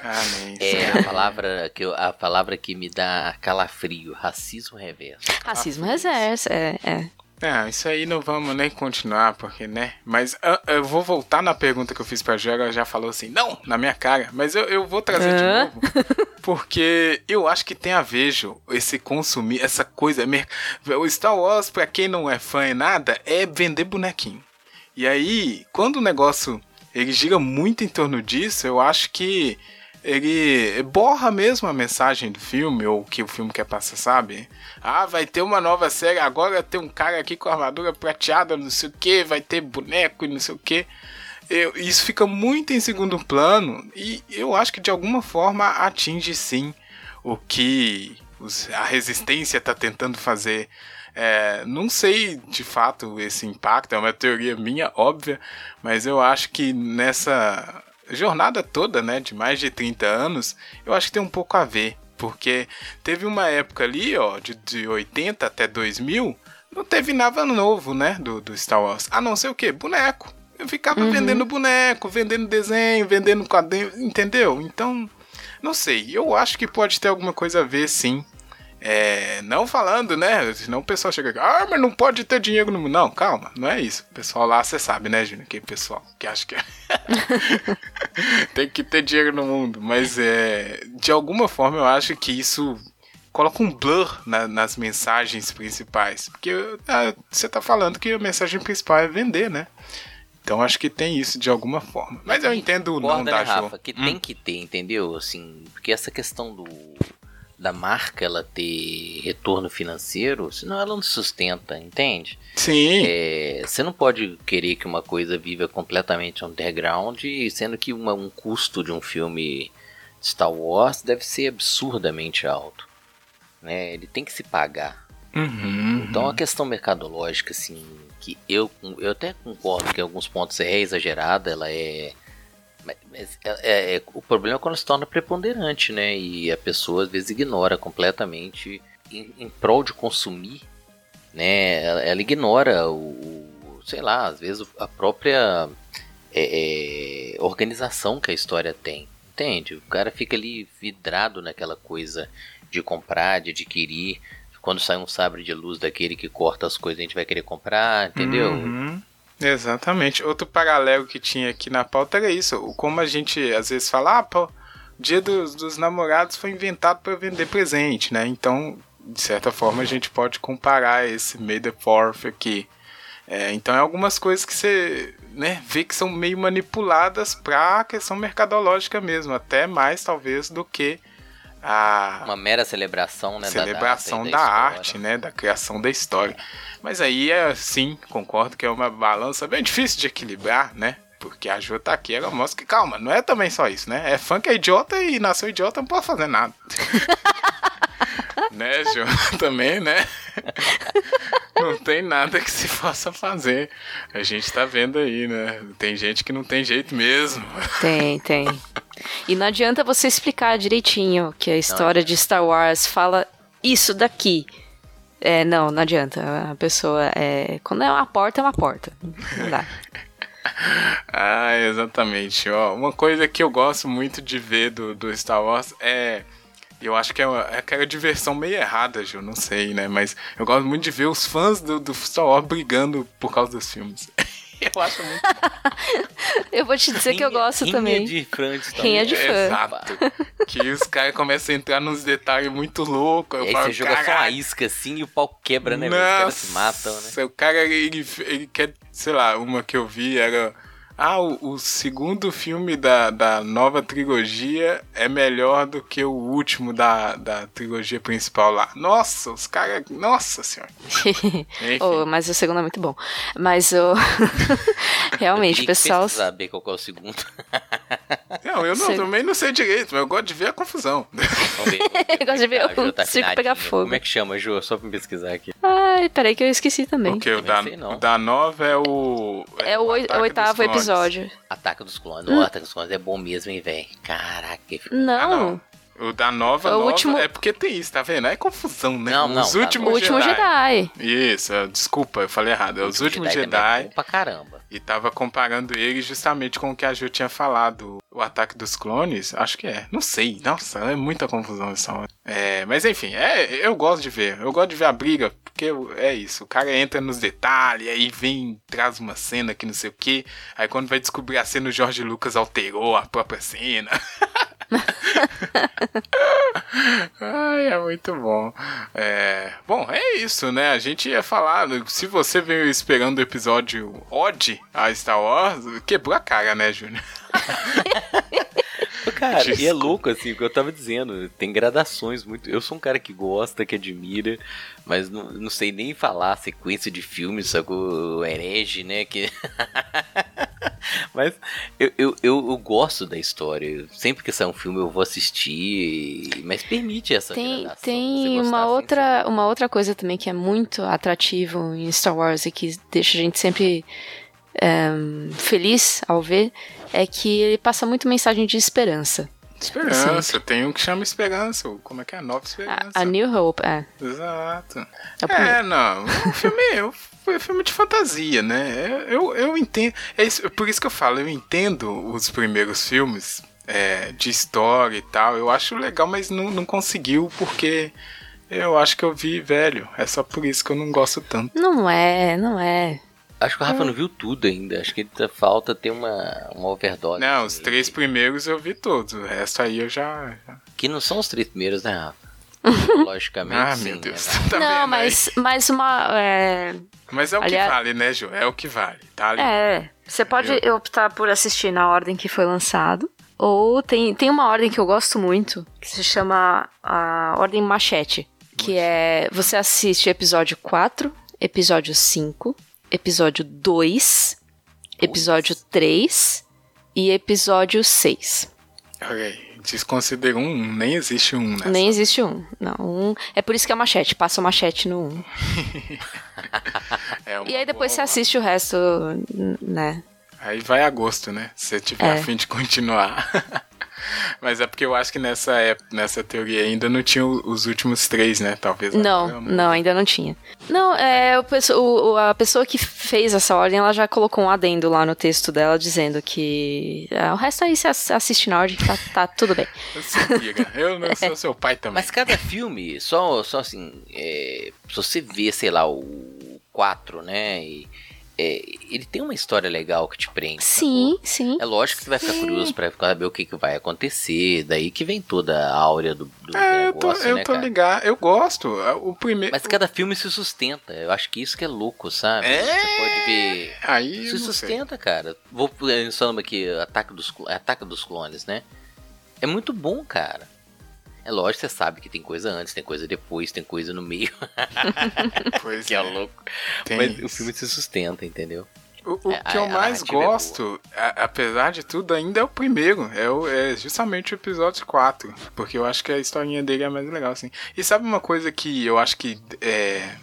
Speaker 2: Ah, é a palavra, que eu, a palavra que me dá calafrio, racismo reverso.
Speaker 3: Racismo reverso, é, é.
Speaker 1: É, isso aí não vamos nem continuar, porque, né? Mas eu, eu vou voltar na pergunta que eu fiz pra Ju, ela já falou assim, não, na minha cara. Mas eu, eu vou trazer de novo, porque eu acho que tem a ver, Ju, esse consumir, essa coisa. O Star Wars, pra quem não é fã e nada, é vender bonequinho. E aí, quando o negócio ele gira muito em torno disso, eu acho que ele borra mesmo a mensagem do filme, ou o que o filme quer passar, sabe? Ah, vai ter uma nova série, agora tem um cara aqui com armadura prateada, não sei o que, vai ter boneco e não sei o que. Isso fica muito em segundo plano e eu acho que de alguma forma atinge sim o que a resistência está tentando fazer. É, não sei de fato esse impacto, é uma teoria minha, óbvia, mas eu acho que nessa jornada toda, né, de mais de 30 anos, eu acho que tem um pouco a ver. Porque teve uma época ali, ó, de, de 80 até 2000, não teve nada novo, né, do, do Star Wars. A não ser o quê? Boneco. Eu ficava uhum. vendendo boneco, vendendo desenho, vendendo quadrinho, entendeu? Então, não sei. Eu acho que pode ter alguma coisa a ver, sim. É, não falando, né? Senão o pessoal chega aqui, ah, mas não pode ter dinheiro no mundo. Não, calma, não é isso. O pessoal lá, você sabe, né, Júnior? Que pessoal que acha que é. [laughs] [laughs] tem que ter dinheiro no mundo. Mas é, de alguma forma eu acho que isso coloca um blur na, nas mensagens principais. Porque ah, você tá falando que a mensagem principal é vender, né? Então acho que tem isso de alguma forma. Mas eu entendo o não
Speaker 2: da né, Rafa, que hum. tem que ter, entendeu? Assim, porque essa questão do da marca ela ter retorno financeiro, senão ela não sustenta, entende?
Speaker 1: Sim.
Speaker 2: É, você não pode querer que uma coisa viva completamente underground, sendo que uma, um custo de um filme Star Wars deve ser absurdamente alto. Né? Ele tem que se pagar.
Speaker 1: Uhum,
Speaker 2: então a questão mercadológica, assim, que eu, eu até concordo que em alguns pontos é exagerada, ela é mas é, é, o problema é quando se torna preponderante, né? E a pessoa às vezes ignora completamente em, em prol de consumir, né? Ela, ela ignora o, o, sei lá, às vezes a própria é, é, organização que a história tem, entende? O cara fica ali vidrado naquela coisa de comprar, de adquirir. Quando sai um sabre de luz daquele que corta as coisas, a gente vai querer comprar, entendeu?
Speaker 1: Uhum. Exatamente. Outro paralelo que tinha aqui na pauta era isso. Como a gente às vezes fala, ah, pô, dia dos, dos namorados foi inventado para vender presente, né? Então, de certa forma, a gente pode comparar esse May the Fourth aqui. É, então, é algumas coisas que você né, vê que são meio manipuladas para a questão mercadológica mesmo, até mais talvez do que a
Speaker 2: uma mera celebração, né,
Speaker 1: celebração da, da, da, da arte, né, da criação da história. Mas aí é sim, concordo que é uma balança bem difícil de equilibrar, né? Porque a Jô tá aqui, ela mostra que, calma, não é também só isso, né? É fã que é idiota e nasceu idiota, não pode fazer nada. [laughs] né, Jô? [laughs] Também, né? não tem nada que se possa fazer. A gente tá vendo aí, né? Tem gente que não tem jeito mesmo.
Speaker 3: Tem, tem. E não adianta você explicar direitinho que a história de Star Wars fala isso daqui. É, não, não adianta. A pessoa é. Quando é uma porta, é uma porta. Não dá. [laughs]
Speaker 1: ah, exatamente. Ó, uma coisa que eu gosto muito de ver do, do Star Wars é. Eu acho que é, é aquela diversão meio errada, Ju, não sei, né? Mas eu gosto muito de ver os fãs do, do Star Wars brigando por causa dos filmes. [laughs] Eu acho muito [laughs]
Speaker 3: Eu vou te dizer que eu gosto rinha também.
Speaker 2: de fã
Speaker 3: Rinha de fã.
Speaker 1: Exato. que os caras começam a entrar nos detalhes muito loucos.
Speaker 2: E aí falo, você joga só uma isca assim e o pau quebra, né?
Speaker 1: Nossa,
Speaker 2: os caras se matam, né?
Speaker 1: O cara, ele, ele quer... Sei lá, uma que eu vi era ah, o, o, segundo filme da, da nova trilogia é melhor do que o último da, da trilogia principal lá. Nossa, os caras. Nossa senhora. [laughs]
Speaker 3: oh, mas o segundo é muito bom. Mas o. [laughs] Realmente, o pessoal.
Speaker 2: saber qual é o segundo. [laughs]
Speaker 1: Não, eu não, também não sei direito, mas eu gosto de ver a confusão.
Speaker 3: Vamos ver. [laughs] eu gosto de ver o tá circo pegar fogo.
Speaker 2: Como é que chama, Ju? Só pra me pesquisar aqui.
Speaker 3: Ai, peraí que eu esqueci também.
Speaker 1: Porque o da, o da nova é o...
Speaker 3: É, é o, o oitavo episódio.
Speaker 2: Ataque dos Clones. Hum. O Ataque dos Clones é bom mesmo, hein, velho? Caraca.
Speaker 3: Não. Ah, não.
Speaker 1: O da nova, o nova último... é porque tem isso, tá vendo? É confusão, né?
Speaker 2: Não, não.
Speaker 1: Os últimos
Speaker 3: o último Jedi.
Speaker 1: Jedi. Isso, desculpa, eu falei errado. É os últimos Jedi. Jedi. É
Speaker 2: pra caramba.
Speaker 1: E tava comparando ele justamente com o que a Ju tinha falado. O ataque dos clones, acho que é. Não sei. Nossa, é muita confusão essa É, mas enfim, é, eu gosto de ver. Eu gosto de ver a briga, porque é isso. O cara entra nos detalhes, aí vem, traz uma cena que não sei o que. Aí quando vai descobrir a cena, o Jorge Lucas alterou a própria cena. [laughs] Ai, é muito bom. É, bom, é isso, né? A gente ia falar. Se você veio esperando o episódio Odd a Star Wars, quebrou a cara, né, Júnior?
Speaker 2: Cara, Desculpa. e é louco, assim, o que eu tava dizendo. Tem gradações muito. Eu sou um cara que gosta, que admira, mas não, não sei nem falar a sequência de filmes, sacou? O herege, né? Que... [laughs] [laughs] mas eu, eu, eu, eu, gosto da história. Sempre que sai um filme eu vou assistir, mas permite essa
Speaker 3: Tem, tem uma outra, uma outra coisa também que é muito atrativo em Star Wars e que deixa a gente sempre um, eh, feliz ao ver é que ele passa muito mensagem de esperança.
Speaker 1: Esperança, tem um que chama Esperança, como é que é? Nova Esperança.
Speaker 3: A, a New Hope, é.
Speaker 1: Exato. É, é não, o filme é filme de fantasia, né? Eu, eu entendo, é isso, por isso que eu falo, eu entendo os primeiros filmes é, de história e tal, eu acho legal, mas não, não conseguiu porque eu acho que eu vi velho, é só por isso que eu não gosto tanto.
Speaker 3: Não é, não é.
Speaker 2: Acho que o Rafa é. não viu tudo ainda. Acho que falta ter uma, uma overdose.
Speaker 1: Não, os três primeiros eu vi todos. O resto aí eu já.
Speaker 2: Que não são os três primeiros, né, Rafa? Logicamente.
Speaker 1: ah,
Speaker 2: sim,
Speaker 1: meu Deus.
Speaker 2: Né?
Speaker 1: Tá
Speaker 3: não, mas, mas uma. É...
Speaker 1: Mas é o Aliás... que vale, né, Ju? É o que vale. Tá ali.
Speaker 3: É. Você pode eu... optar por assistir na ordem que foi lançado. Ou tem, tem uma ordem que eu gosto muito, que se chama a Ordem Machete. Que é. Você assiste episódio 4, episódio 5, episódio 2, episódio 3 e episódio 6.
Speaker 1: Ok. Desconsidera um, nem existe um, né?
Speaker 3: Nem existe um. Não, um. É por isso que é machete, passa o machete no 1. Um. [laughs] é e aí depois boa, você assiste o resto, né?
Speaker 1: Aí vai a gosto, né? Se você tiver é. a fim de continuar. [laughs] Mas é porque eu acho que nessa época, nessa teoria ainda não tinha os últimos três, né? Talvez.
Speaker 3: Não, não, ainda não tinha. Não, é o, a pessoa que fez essa ordem, ela já colocou um adendo lá no texto dela dizendo que é, o resto aí você assiste na ordem, tá, tá tudo bem. [laughs]
Speaker 1: eu não sou seu pai também.
Speaker 2: Mas cada filme, só, só assim, é, se você vê, sei lá, o 4, né? E é, ele tem uma história legal que te prende.
Speaker 3: Sim, sim.
Speaker 2: É lógico que você vai ficar é. curioso pra saber o que, que vai acontecer. Daí que vem toda a áurea do, do
Speaker 1: é,
Speaker 2: negócio,
Speaker 1: eu tô,
Speaker 2: né,
Speaker 1: eu tô ligado. Eu gosto. É, o primeiro.
Speaker 2: Mas cada filme se sustenta. Eu acho que isso que é louco, sabe?
Speaker 1: É.
Speaker 2: Você pode ver.
Speaker 1: Aí.
Speaker 2: Se sustenta, sei. cara. Vou pensando aqui, Ataque dos, Ataque dos Clones, né? É muito bom, cara. É lógico, você sabe que tem coisa antes, tem coisa depois, tem coisa no meio. [laughs]
Speaker 1: Pois
Speaker 2: que é, é louco. Tem Mas isso. o filme se sustenta, entendeu?
Speaker 1: O, o é, que eu mais é gosto, é a, apesar de tudo, ainda é o primeiro. É, o, é, justamente o episódio 4. Porque eu acho que a historinha dele é mais legal, assim. E sabe uma coisa que eu acho que é.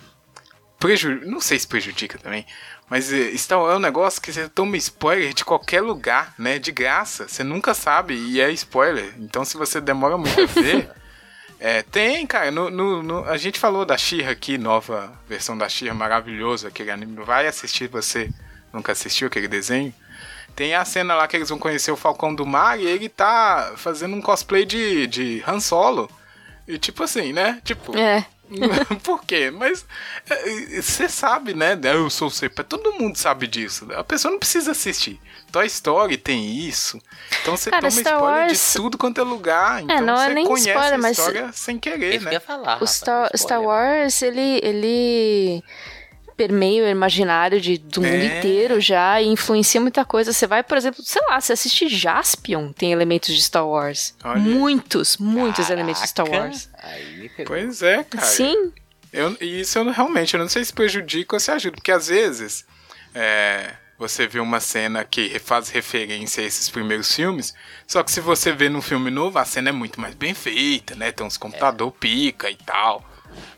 Speaker 1: Preju... Não sei se prejudica também. Mas Star Wars é um negócio que você toma spoiler de qualquer lugar, né? De graça. Você nunca sabe e é spoiler. Então se você demora muito a ver. [laughs] é, tem, cara. No, no, no, a gente falou da Shira aqui, nova versão da Shira, maravilhoso aquele anime. Vai assistir você nunca assistiu aquele desenho. Tem a cena lá que eles vão conhecer o Falcão do Mar e ele tá fazendo um cosplay de, de Han Solo. E tipo assim, né? Tipo.
Speaker 3: É. [laughs]
Speaker 1: Por quê? Mas é, você sabe, né? Eu sou pai. Todo mundo sabe disso. A pessoa não precisa assistir. Toy Story tem isso. Então você toma Star spoiler Wars... de tudo quanto é lugar. É, então é, não é nem conhece spoiler, a história mas... sem querer, né?
Speaker 2: Falar,
Speaker 3: o Star, Star Wars, ele, ele permeia o imaginário de, do mundo é. inteiro já e influencia muita coisa. Você vai, por exemplo, sei lá, você assiste Jaspion, tem elementos de Star Wars. Olha. Muitos, muitos Caraca. elementos de Star Wars.
Speaker 1: pois é, cara.
Speaker 3: Sim.
Speaker 1: Eu, e isso eu realmente, eu não sei se prejudica ou se ajuda, porque às vezes. É, você vê uma cena que faz referência a esses primeiros filmes, só que se você vê num filme novo, a cena é muito mais bem feita, né? Tem uns computador é. pica e tal.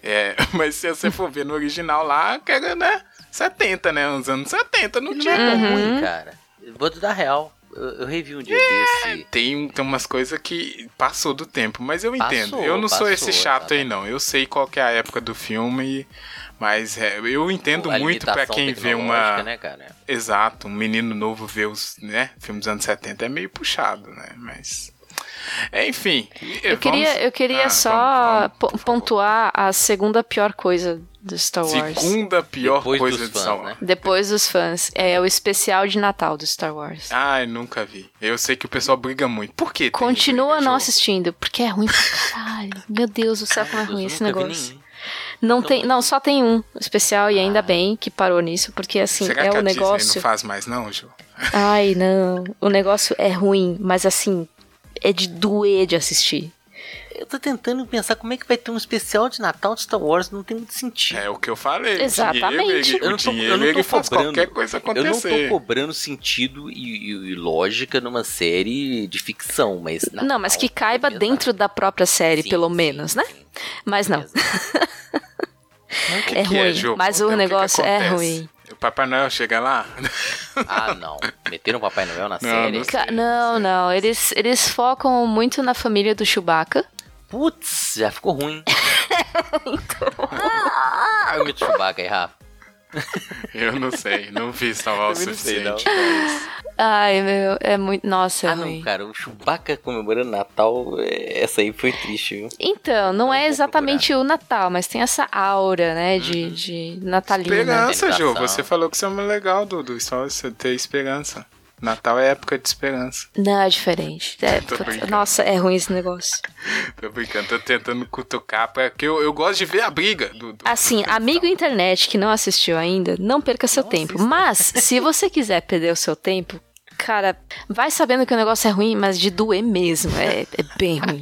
Speaker 1: É, [laughs] mas se você for ver no original lá, que era, né? 70, né? Uns anos 70, não, tinha.
Speaker 2: É tão ruim, cara. Vou te dar real. Eu, eu revi um dia é, desse.
Speaker 1: Tem, tem umas coisas que passou do tempo, mas eu passou, entendo. Eu não passou, sou esse chato aí, não. Eu sei qual é a época do filme, mas é, eu entendo Pô, muito para quem vê uma.
Speaker 2: Né,
Speaker 1: Exato, um menino novo vê os né, filmes dos anos 70 é meio puxado, né? Mas. Enfim.
Speaker 3: Eu vamos... queria, eu queria ah, só vamos, vamos, pontuar a segunda pior coisa do Star Wars.
Speaker 1: Segunda pior Depois coisa do Star Wars. Né?
Speaker 3: Depois dos fãs. É o especial de Natal do Star Wars.
Speaker 1: Ai, nunca vi. Eu sei que o pessoal briga muito. Por quê?
Speaker 3: Continua não assistindo, porque é ruim pra caralho. [laughs] Meu Deus do céu, como é ruim esse negócio. Não, tem, não, só tem um especial e ainda bem que parou nisso, porque assim,
Speaker 1: Será
Speaker 3: é
Speaker 1: que
Speaker 3: o negócio.
Speaker 1: Disney não faz mais, não, Ju?
Speaker 3: Ai, não. O negócio é ruim, mas assim, é de doer de assistir.
Speaker 2: Eu tô tentando pensar como é que vai ter um especial de Natal de Star Wars, não tem muito sentido.
Speaker 1: É o que eu falei.
Speaker 3: Exatamente.
Speaker 1: eu não tô, eu não tô cobrando, qualquer coisa acontecer.
Speaker 2: Eu não tô cobrando sentido e, e, e lógica numa série de ficção, mas...
Speaker 3: Natal, não, mas que caiba é dentro da própria série, sim, pelo sim, menos, né? Sim. Mas não.
Speaker 1: Que
Speaker 3: é
Speaker 1: que
Speaker 3: ruim,
Speaker 1: é,
Speaker 3: mas o negócio é ruim.
Speaker 1: O Papai Noel chega lá?
Speaker 2: Ah, não. [laughs] Meteram o Papai Noel na não, série?
Speaker 3: Não, sei, não, não. Eles, eles focam muito na família do Chewbacca.
Speaker 2: Putz, já ficou ruim. [laughs] então. Ah, eu meto Chewbacca aí, Rafa.
Speaker 1: Eu não sei, não vi Star Wars o suficiente.
Speaker 3: Ai, meu, é muito. Nossa, é
Speaker 2: ah, não, cara, o Chewbacca comemorando Natal, é, essa aí foi triste, viu?
Speaker 3: Então, não, não é exatamente procurar. o Natal, mas tem essa aura, né, de, uhum. de natalina.
Speaker 1: Esperança, Ju, você falou que isso é muito legal do, do Star Wars, você ter esperança. Natal é época de esperança.
Speaker 3: Não, é diferente. [laughs] É, nossa, é ruim esse negócio.
Speaker 1: tô brincando, tô tentando cutucar, porque eu, eu gosto de ver a briga. Do, do
Speaker 3: assim, do amigo internet que não assistiu ainda, não perca seu não tempo. Mas, se você quiser perder o seu tempo, cara, vai sabendo que o negócio é ruim, mas de doer mesmo. É, é bem [laughs] ruim.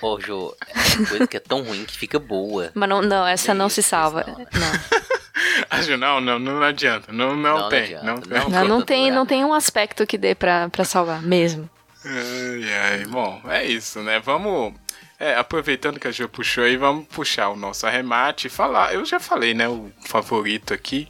Speaker 2: Pô, Jô, é coisa que é tão ruim que fica boa.
Speaker 3: Mas não, não essa não se salva. Não.
Speaker 1: Acho [laughs] não, não, não adianta. Não, não, não tem. Não, tem.
Speaker 3: Não, não, tem, não tem um aspecto que dê pra, pra salvar, mesmo.
Speaker 1: Ai, ai, bom, é isso, né? Vamos. É, aproveitando que a Ju puxou aí, vamos puxar o nosso arremate e falar. Eu já falei, né? O favorito aqui.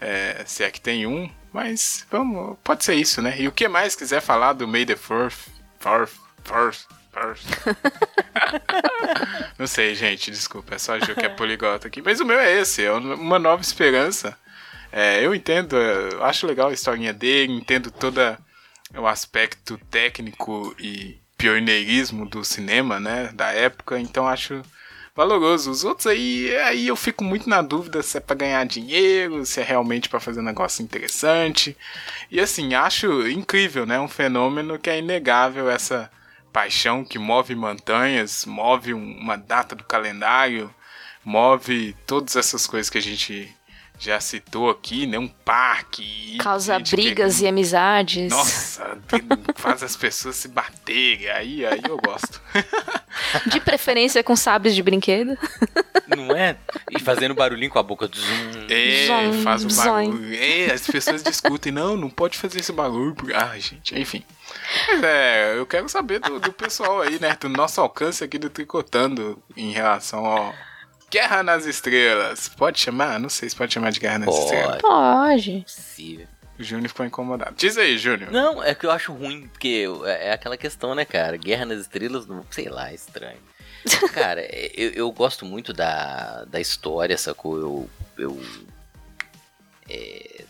Speaker 1: É, se é que tem um, mas vamos. Pode ser isso, né? E o que mais quiser falar do May the Fourth, Fourth, Fourth, [laughs] Não sei, gente, desculpa, é só Ju que é [laughs] poliglota aqui. Mas o meu é esse, é uma nova esperança. É, eu entendo, eu acho legal a historinha dele, entendo todo o aspecto técnico e pioneirismo do cinema, né, da época, então acho valoroso. Os outros aí, aí eu fico muito na dúvida se é para ganhar dinheiro, se é realmente para fazer um negócio interessante. E assim, acho incrível, né, um fenômeno que é inegável essa paixão que move montanhas, move uma data do calendário, move todas essas coisas que a gente já citou aqui, né? Um parque.
Speaker 3: Causa brigas que... e amizades.
Speaker 1: Nossa, faz as pessoas se baterem. Aí, aí eu gosto.
Speaker 3: De preferência com sabres de brinquedo.
Speaker 2: Não é? E fazendo barulhinho com a boca do zoom.
Speaker 1: É, zoom, faz um barulho. É, as pessoas discutem. Não, não pode fazer esse barulho. Ai, gente, enfim. Mas é, eu quero saber do, do pessoal aí, né? Do nosso alcance aqui do Tricotando em relação ao Guerra nas Estrelas. Pode chamar? Não sei se pode chamar de Guerra nas pode. Estrelas.
Speaker 3: Pode.
Speaker 2: Sim.
Speaker 1: O Júnior ficou incomodado. Diz aí, Júnior.
Speaker 2: Não, é que eu acho ruim, porque é, é aquela questão, né, cara? Guerra nas Estrelas, sei lá, é estranho. [laughs] cara, eu, eu gosto muito da, da história, sacou? Eu. eu é,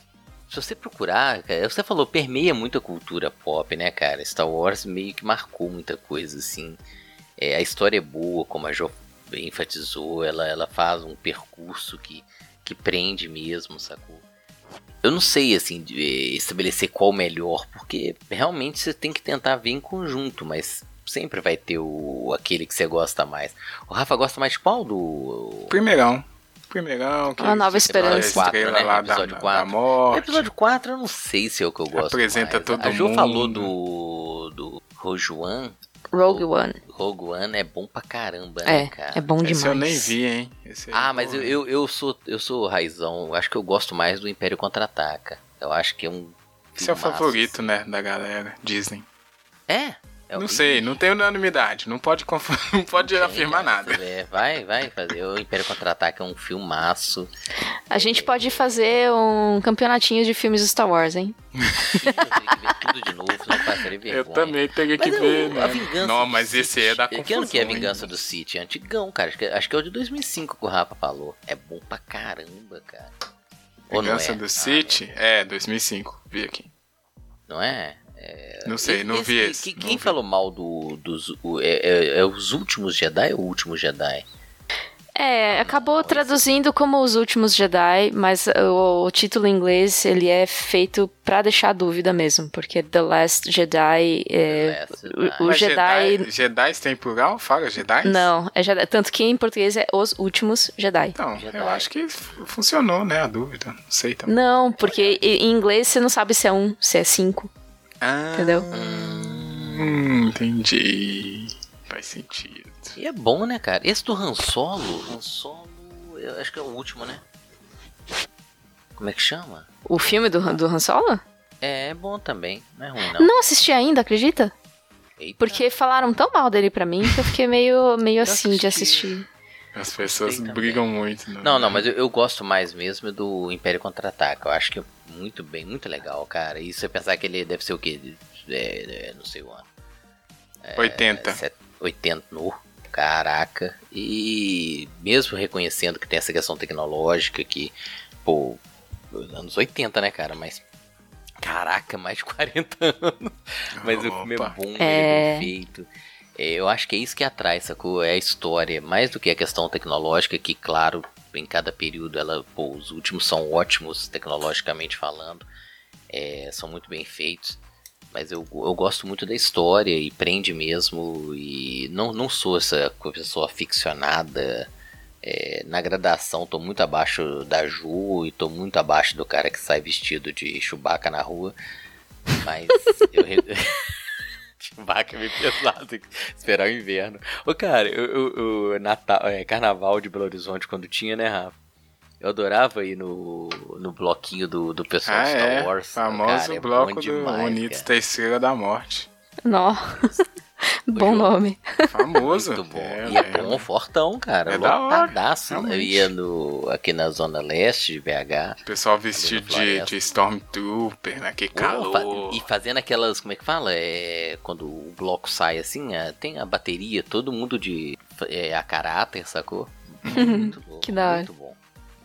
Speaker 2: se você procurar, cara, você falou, permeia muito a cultura pop, né, cara? Star Wars meio que marcou muita coisa, assim. É, a história é boa, como a Jo enfatizou, ela, ela faz um percurso que, que prende mesmo, sacou? Eu não sei, assim, estabelecer qual melhor, porque realmente você tem que tentar ver em conjunto, mas sempre vai ter o aquele que você gosta mais. O Rafa gosta mais de qual do.
Speaker 1: Primeirão. Primeirão. Que
Speaker 3: a Nova Esperança.
Speaker 2: 4, né?
Speaker 1: lá
Speaker 2: episódio
Speaker 1: da,
Speaker 2: 4.
Speaker 1: Da morte.
Speaker 2: episódio 4 eu não sei se é o que eu gosto
Speaker 1: Apresenta
Speaker 2: mais.
Speaker 1: todo
Speaker 2: a Jo
Speaker 1: mundo.
Speaker 2: falou do, do Rogue One.
Speaker 3: Rogue One.
Speaker 2: Rogue One é bom pra caramba, né,
Speaker 3: é,
Speaker 2: cara?
Speaker 3: É bom demais.
Speaker 1: Esse eu nem vi, hein?
Speaker 2: ah, mas eu, eu, eu, sou, eu sou raizão. Eu acho que eu gosto mais do Império Contra-Ataca. Eu acho que é um
Speaker 1: Esse é o favorito, né, da galera, Disney.
Speaker 2: É? É
Speaker 1: não sei, não tem unanimidade, não pode, [laughs] não pode não afirmar nada.
Speaker 2: É, vai, vai fazer. O Império Contra-Ataque é um filmaço.
Speaker 3: A gente pode fazer um campeonatinho de filmes do Star Wars, hein?
Speaker 2: eu teria que ver tudo de novo, não vergonha.
Speaker 1: Eu também teria que
Speaker 2: mas
Speaker 1: ver,
Speaker 2: eu,
Speaker 1: né?
Speaker 2: A vingança
Speaker 1: não, mas esse é da confusão.
Speaker 2: Que ano que é a Vingança do City? É antigão, cara. Acho que, acho que é o de 2005 que o Rafa falou. É bom pra caramba, cara.
Speaker 1: Vingança
Speaker 2: é?
Speaker 1: do City? Ah, é, 2005. Vi aqui.
Speaker 2: Não é? É,
Speaker 1: não sei, não vi esse.
Speaker 2: quem
Speaker 1: vi.
Speaker 2: falou mal do, dos. O, é, é, é, os últimos Jedi ou o último Jedi?
Speaker 3: É, acabou traduzindo como os últimos Jedi, mas o, o, título em inglês ele é feito para deixar dúvida mesmo, porque The Last Jedi, é,
Speaker 2: Last Jedi.
Speaker 3: o, o Jedi,
Speaker 1: Jedi, Jedi tem plural? Fala Jedi?
Speaker 3: Não, é Jedi, tanto que em português é os últimos Jedi.
Speaker 1: Então,
Speaker 2: Jedi.
Speaker 1: eu acho que funcionou, né, a dúvida. Não sei também.
Speaker 3: Não, porque em inglês você não sabe se é um, se é cinco.
Speaker 1: Ah,
Speaker 3: Entendeu?
Speaker 1: Hum, entendi. Faz sentido.
Speaker 2: E é bom, né, cara? Esse do Han Solo, Han Solo, eu acho que é o último, né? Como é que chama?
Speaker 3: O filme do, do Han Solo?
Speaker 2: É, é bom também, não é ruim não.
Speaker 3: Não assisti ainda, acredita?
Speaker 2: Eita.
Speaker 3: Porque falaram tão mal dele pra mim que eu fiquei meio, meio assim de
Speaker 2: assisti.
Speaker 3: assistir.
Speaker 1: As pessoas
Speaker 2: também.
Speaker 1: brigam muito. Né?
Speaker 2: Não, não, mas eu, eu gosto mais mesmo do Império Contra-Ataca. Eu acho que é muito bem, muito legal, cara. E você pensar que ele deve ser o quê? É, é, não sei o ano.
Speaker 1: 80.
Speaker 2: Set- 80 no. Caraca. E mesmo reconhecendo que tem essa questão tecnológica que, pô, anos 80, né, cara? Mas. Caraca, mais de 40 anos. [laughs] Mas o filme é
Speaker 1: Opa.
Speaker 2: bom, ele
Speaker 3: É.
Speaker 2: é bem feito. Eu acho que é isso que atrai, sacou? É a história, mais do que a questão tecnológica, que, claro, em cada período, ela, pô, os últimos são ótimos tecnologicamente falando, é, são muito bem feitos. Mas eu, eu gosto muito da história e prende mesmo. E não, não sou essa pessoa ficcionada. É, na gradação, tô muito abaixo da Ju e tô muito abaixo do cara que sai vestido de Chewbacca na rua. Mas eu. [laughs] [laughs] Chewbacca é meio pesado, tem que esperar o inverno. Ô, cara, eu, eu- eu- Natal, é, Carnaval de Belo Horizonte, quando tinha, né, Rafa? Eu adorava ir no, no bloquinho do, do pessoal
Speaker 1: Ah,
Speaker 2: de Star
Speaker 1: é.
Speaker 2: Wars.
Speaker 1: Famoso
Speaker 2: cara, é
Speaker 1: bloco
Speaker 2: bom
Speaker 1: do
Speaker 2: demais,
Speaker 1: Unidos
Speaker 2: cara.
Speaker 1: da Estrela da Morte.
Speaker 3: Nó. Bom nome.
Speaker 1: Famoso.
Speaker 2: Muito bom.
Speaker 1: É,
Speaker 2: e é
Speaker 1: é.
Speaker 2: bom, fortão, cara.
Speaker 1: É da hora,
Speaker 2: Lotadaço. Eu ia no, aqui na zona leste de BH.
Speaker 1: O pessoal vestido de, de Stormtrooper, né? Que calor.
Speaker 2: e fazendo aquelas, como é que fala? É, quando o bloco sai assim, é, tem a bateria, todo mundo de é, a caráter, sacou? Muito [laughs] bom.
Speaker 3: Que da hora.
Speaker 2: Muito bom.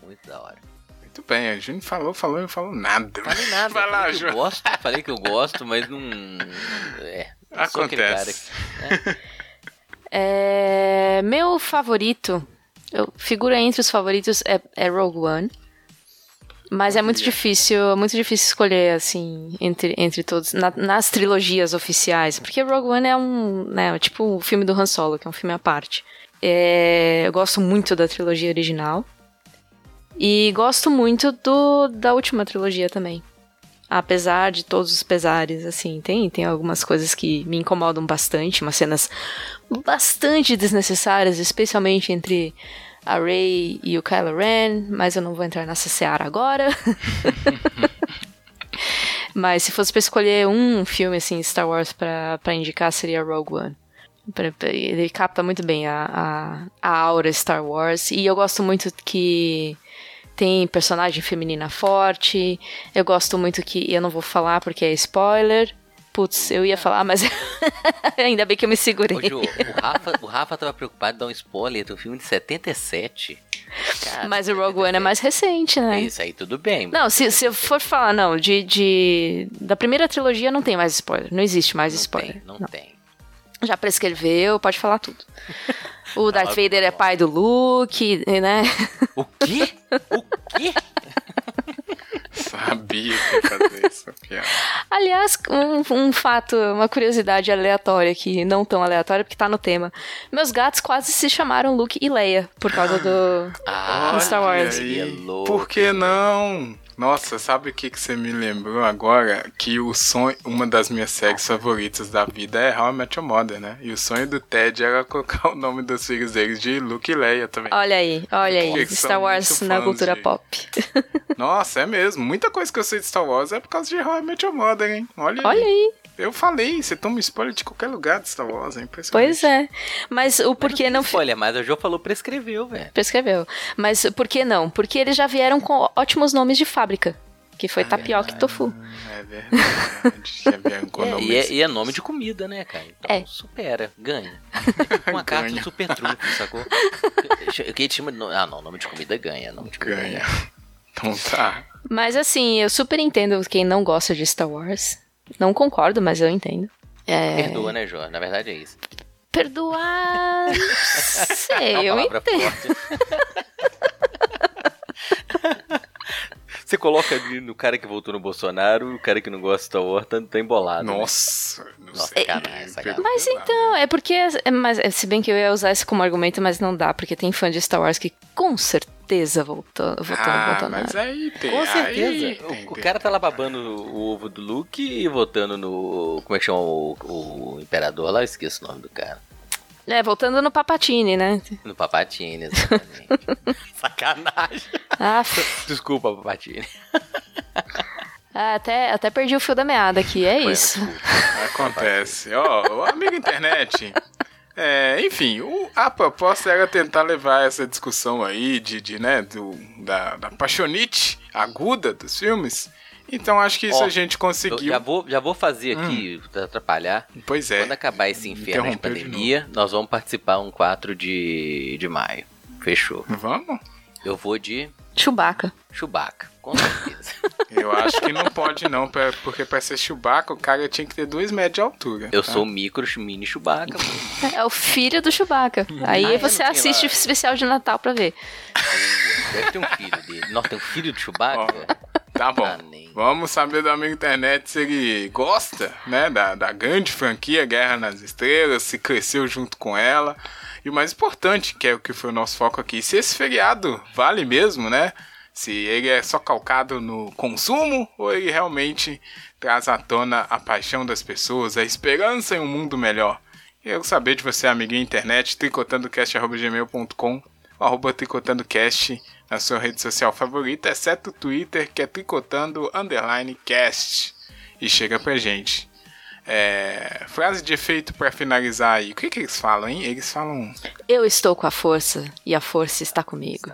Speaker 2: Muito da hora.
Speaker 1: Muito bem, a Júnior falou, falou e não falou nada.
Speaker 2: Falei nada, [laughs]
Speaker 1: Vai lá,
Speaker 2: falei que eu
Speaker 1: Ju.
Speaker 2: gosto, falei que eu gosto, mas não. É. aquele cara
Speaker 1: Acontece.
Speaker 3: É, meu favorito, eu, figura entre os favoritos é, é Rogue One. Mas é muito difícil, muito difícil escolher, assim, entre, entre todos, na- nas trilogias oficiais. Porque Rogue One é um, né, tipo o filme do Han Solo, que é um filme à parte. É, eu gosto muito da trilogia original. E gosto muito do, da última trilogia também. Apesar de todos os pesares, assim, tem, tem algumas coisas que me incomodam bastante, umas cenas bastante desnecessárias, especialmente entre a Rey e o Kylo Ren, mas eu não vou entrar nessa seara agora. [laughs] mas se fosse pra escolher um filme, assim, Star Wars pra indicar, seria Rogue One. Ele capta muito bem a, a, a aura Star Wars, e eu gosto muito que tem personagem feminina forte. Eu gosto muito que. Eu não vou falar porque é spoiler. Putz, eu ia falar, mas [laughs] ainda bem que eu me segurei.
Speaker 2: Ô, Ju, o Rafa, o Rafa tava preocupado em dar um spoiler do filme de 77. Cara,
Speaker 3: Mas o Rogue One é mais recente, né?
Speaker 2: Isso aí tudo bem.
Speaker 3: Não, se, se eu for falar, não, de, de. Da primeira trilogia não tem mais spoiler. Não existe mais
Speaker 2: não
Speaker 3: spoiler.
Speaker 2: tem, não,
Speaker 3: Não.
Speaker 2: tem.
Speaker 3: Já prescreveu, pode falar tudo. O Darth Vader é pai do Luke, né?
Speaker 2: O quê? O quê?
Speaker 1: Sabia que ia fazer isso. piada.
Speaker 3: Aliás, um, um fato, uma curiosidade aleatória aqui, não tão aleatória porque tá no tema. Meus gatos quase se chamaram Luke e Leia por causa do.
Speaker 2: Ah,
Speaker 3: Star Wars.
Speaker 1: Aí. Por que não? Nossa, sabe o que, que você me lembrou agora? Que o sonho, uma das minhas séries favoritas da vida é How I Met Your Mother, né? E o sonho do Ted era [laughs] colocar o nome dos filhos deles de Luke e Leia também.
Speaker 3: Olha aí, olha aí. Star Wars na cultura
Speaker 1: de...
Speaker 3: pop.
Speaker 1: Nossa, é mesmo. Muita coisa que eu sei de Star Wars é por causa de How I Met Your Mother, hein? Olha,
Speaker 3: olha aí. aí.
Speaker 1: Eu falei, você toma spoiler de qualquer lugar de Star Wars, é impressionante.
Speaker 3: Pois é. Mas o porquê não.
Speaker 2: Spoiler, mas o jogo falou prescreveu, velho.
Speaker 3: Prescreveu. Mas por que não? Porque eles já vieram com ótimos nomes de fábrica. Que foi é tapioca e tofu.
Speaker 1: É verdade. [laughs]
Speaker 2: é. E é, e é, nome de comida, né, cara? Então
Speaker 3: é.
Speaker 2: supera, ganha. [laughs] Uma carta [laughs] de super trunfo, sacou? Que chama de... Ah, não, nome de comida ganha. Nome de comida
Speaker 1: ganha. ganha. Então tá.
Speaker 3: Mas assim, eu super entendo quem não gosta de Star Wars. Não concordo, mas eu entendo.
Speaker 2: É... Perdoa, né, João? Na verdade é isso.
Speaker 3: Perdoar. sei, eu entendo.
Speaker 2: Você coloca ali no cara que votou no Bolsonaro, o cara que não gosta de Star Wars tá, tá embolado.
Speaker 1: Né? Nossa,
Speaker 2: né? Nossa, sacanagem, sacanagem.
Speaker 3: Mas então, é porque. É, mas, se bem que eu ia usar isso como argumento, mas não dá, porque tem fã de Star Wars que com certeza votou, votou ah, no Bolsonaro.
Speaker 1: Mas aí tem.
Speaker 2: Com certeza.
Speaker 1: Aí,
Speaker 2: o,
Speaker 1: tem,
Speaker 2: o, cara tá lá babando o ovo do Luke e votando no. Como é que chama o, o imperador lá? Eu esqueço o nome do cara.
Speaker 3: É, voltando no Papatini, né?
Speaker 2: No Papatini, exatamente. [laughs] Sacanagem.
Speaker 3: Ah,
Speaker 2: Desculpa, Papatini. [laughs]
Speaker 3: Ah, até, até perdi o fio da meada aqui, é isso.
Speaker 1: Acontece. Ó, oh, amigo internet. É, enfim, o, a proposta era tentar levar essa discussão aí de, de né, do, da, da paixonite aguda dos filmes então acho que isso a gente conseguiu.
Speaker 2: Já vou, já vou fazer aqui, hum. atrapalhar.
Speaker 1: Pois é.
Speaker 2: Quando acabar esse inferno de pandemia, de nós vamos participar um 4 de, de maio. Fechou.
Speaker 1: Vamos?
Speaker 2: Eu vou de.
Speaker 3: Chewbacca.
Speaker 2: Chewbacca, com certeza. [laughs]
Speaker 1: Eu acho que não pode não, porque pra ser Chewbacca o cara tinha que ter 2 metros de altura.
Speaker 2: Eu tá? sou o micro mini Chewbacca.
Speaker 3: É o filho do Chewbacca. Aí ah, você assiste o especial de Natal pra ver.
Speaker 2: Deve ter um filho dele. Nossa, tem um filho do Chewbacca?
Speaker 1: Tá bom. Ah, Vamos saber do amigo internet se ele gosta, né, da, da grande franquia Guerra nas Estrelas, se cresceu junto com ela. E o mais importante, que é o que foi o nosso foco aqui, se esse feriado vale mesmo, né? Se ele é só calcado no consumo ou ele realmente traz à tona a paixão das pessoas, a esperança em um mundo melhor. Eu saber de você, amiguinho internet, tricotandocast.gmail.com arroba tricotandocast na sua rede social favorita, exceto o Twitter, que é tricotando underline cast. E chega pra gente. É, frase de efeito para finalizar aí. O que, que eles falam, hein? Eles falam.
Speaker 3: Eu estou com a força e a força está comigo.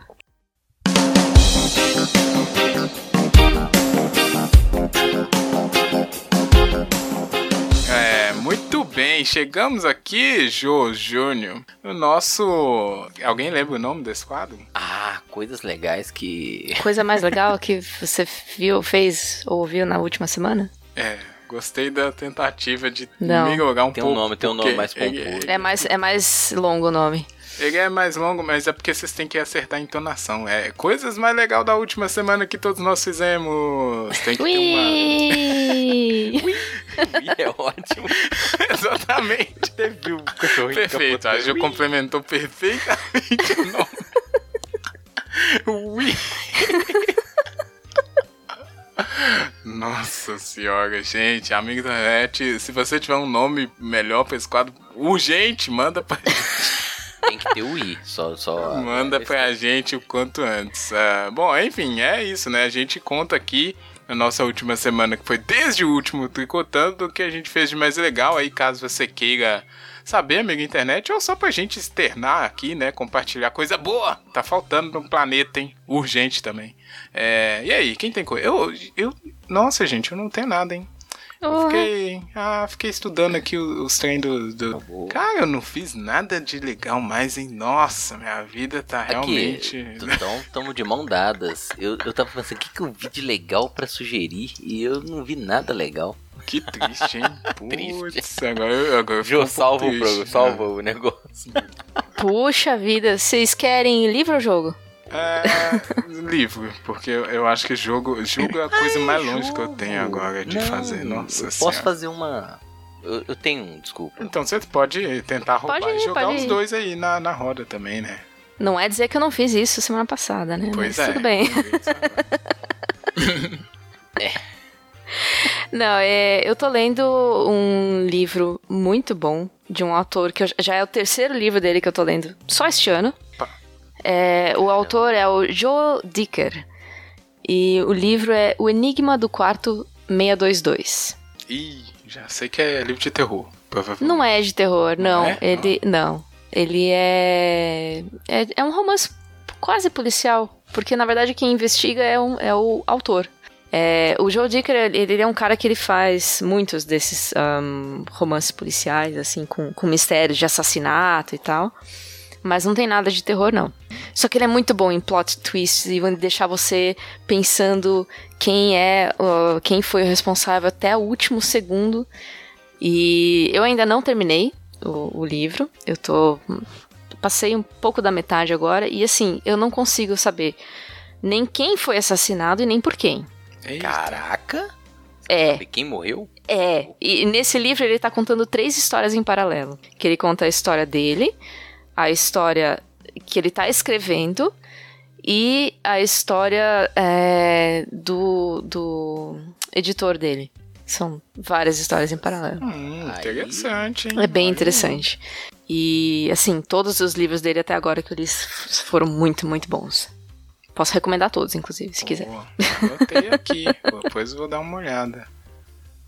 Speaker 1: Bem, chegamos aqui, Jô Júnior, no nosso. Alguém lembra o nome desse quadro?
Speaker 2: Ah, coisas legais que. [laughs]
Speaker 3: Coisa mais legal que você viu, fez ou ouviu na última semana?
Speaker 1: É, gostei da tentativa de Não. melhorar um
Speaker 2: tem
Speaker 1: pouco.
Speaker 2: Um nome, tem um nome mais pomposo.
Speaker 3: É mais, é mais longo o nome.
Speaker 1: Ele é mais longo, mas é porque vocês têm que acertar a entonação. É coisas mais legais da última semana que todos nós fizemos. Tem que ter uma.
Speaker 2: Ui, [laughs] é ótimo. [laughs]
Speaker 1: Exatamente.
Speaker 2: Teve um cachorrinho
Speaker 1: Perfeito, a Ju complementou perfeitamente o nome. Ui. Nossa senhora, gente, amigo da net, se você tiver um nome melhor pra esse quadro, urgente, manda pra gente.
Speaker 2: Tem que ter o I, só. só
Speaker 1: Manda pra gente o quanto antes. Uh, bom, enfim, é isso, né? A gente conta aqui na nossa última semana, que foi desde o último Tricotando, o que a gente fez de mais legal. Aí, caso você queira saber, amigo internet, ou só pra gente externar aqui, né? Compartilhar coisa boa. Tá faltando no planeta, hein? Urgente também. É, e aí, quem tem coisa? Eu, eu. Nossa, gente, eu não tenho nada, hein? Eu fiquei, ah, fiquei estudando aqui os, os treinos do. do... Tá Cara, eu não fiz nada de legal mais, hein? Nossa, minha vida tá realmente.
Speaker 2: Então, estamos de mão dadas. Eu, eu tava pensando, o que, que eu vi de legal para sugerir? E eu não vi nada legal.
Speaker 1: Que triste, hein? [laughs] Putz, agora, eu, agora eu
Speaker 2: Jô, salva, o, salva o negócio.
Speaker 3: Puxa vida, vocês querem livro ou jogo?
Speaker 1: É, livro, porque eu acho que jogo, jogo é a coisa Ai, mais longe que eu tenho agora de Não, fazer. Nossa
Speaker 2: eu Posso fazer uma. Eu, eu, tenho, desculpa.
Speaker 1: Então você pode tentar roubar pode ir, e jogar os dois aí na, na roda também, né?
Speaker 3: Não é dizer que eu não fiz isso semana passada, né?
Speaker 1: Pois
Speaker 3: Mas
Speaker 1: é.
Speaker 3: Tudo bem. [laughs]
Speaker 2: é.
Speaker 3: Não, é, eu tô lendo um livro muito bom de um autor que eu, já é o terceiro livro dele que eu tô lendo só este ano. É, o autor é o Joel Dicker. E o livro é O Enigma do Quarto 622.
Speaker 1: Ih, já sei que é livro de terror.
Speaker 3: Não é de terror, não. não é? Ele não. Ele é, é é um romance quase policial, porque na verdade quem investiga é, um, é o autor. É, o Joe Dicker, ele, ele, é um cara que ele faz muitos desses um, romances policiais, assim, com, com mistérios de assassinato e tal. Mas não tem nada de terror, não. Só que ele é muito bom em plot twists e deixar você pensando quem é, uh, quem foi o responsável até o último segundo. E eu ainda não terminei o, o livro. Eu tô. Passei um pouco da metade agora. E assim, eu não consigo saber nem quem foi assassinado e nem por quem.
Speaker 2: Eita. Caraca!
Speaker 3: É.
Speaker 2: Sabe quem morreu?
Speaker 3: É. E nesse livro ele tá contando três histórias em paralelo. Que ele conta a história dele, a história que ele tá escrevendo e a história é, do, do editor dele. São várias histórias em paralelo.
Speaker 1: Hum, interessante, hein?
Speaker 3: É bem interessante. E, assim, todos os livros dele até agora que eu li foram muito, muito bons. Posso recomendar todos, inclusive, se Boa. quiser.
Speaker 1: Anotei aqui, [laughs] depois vou dar uma olhada.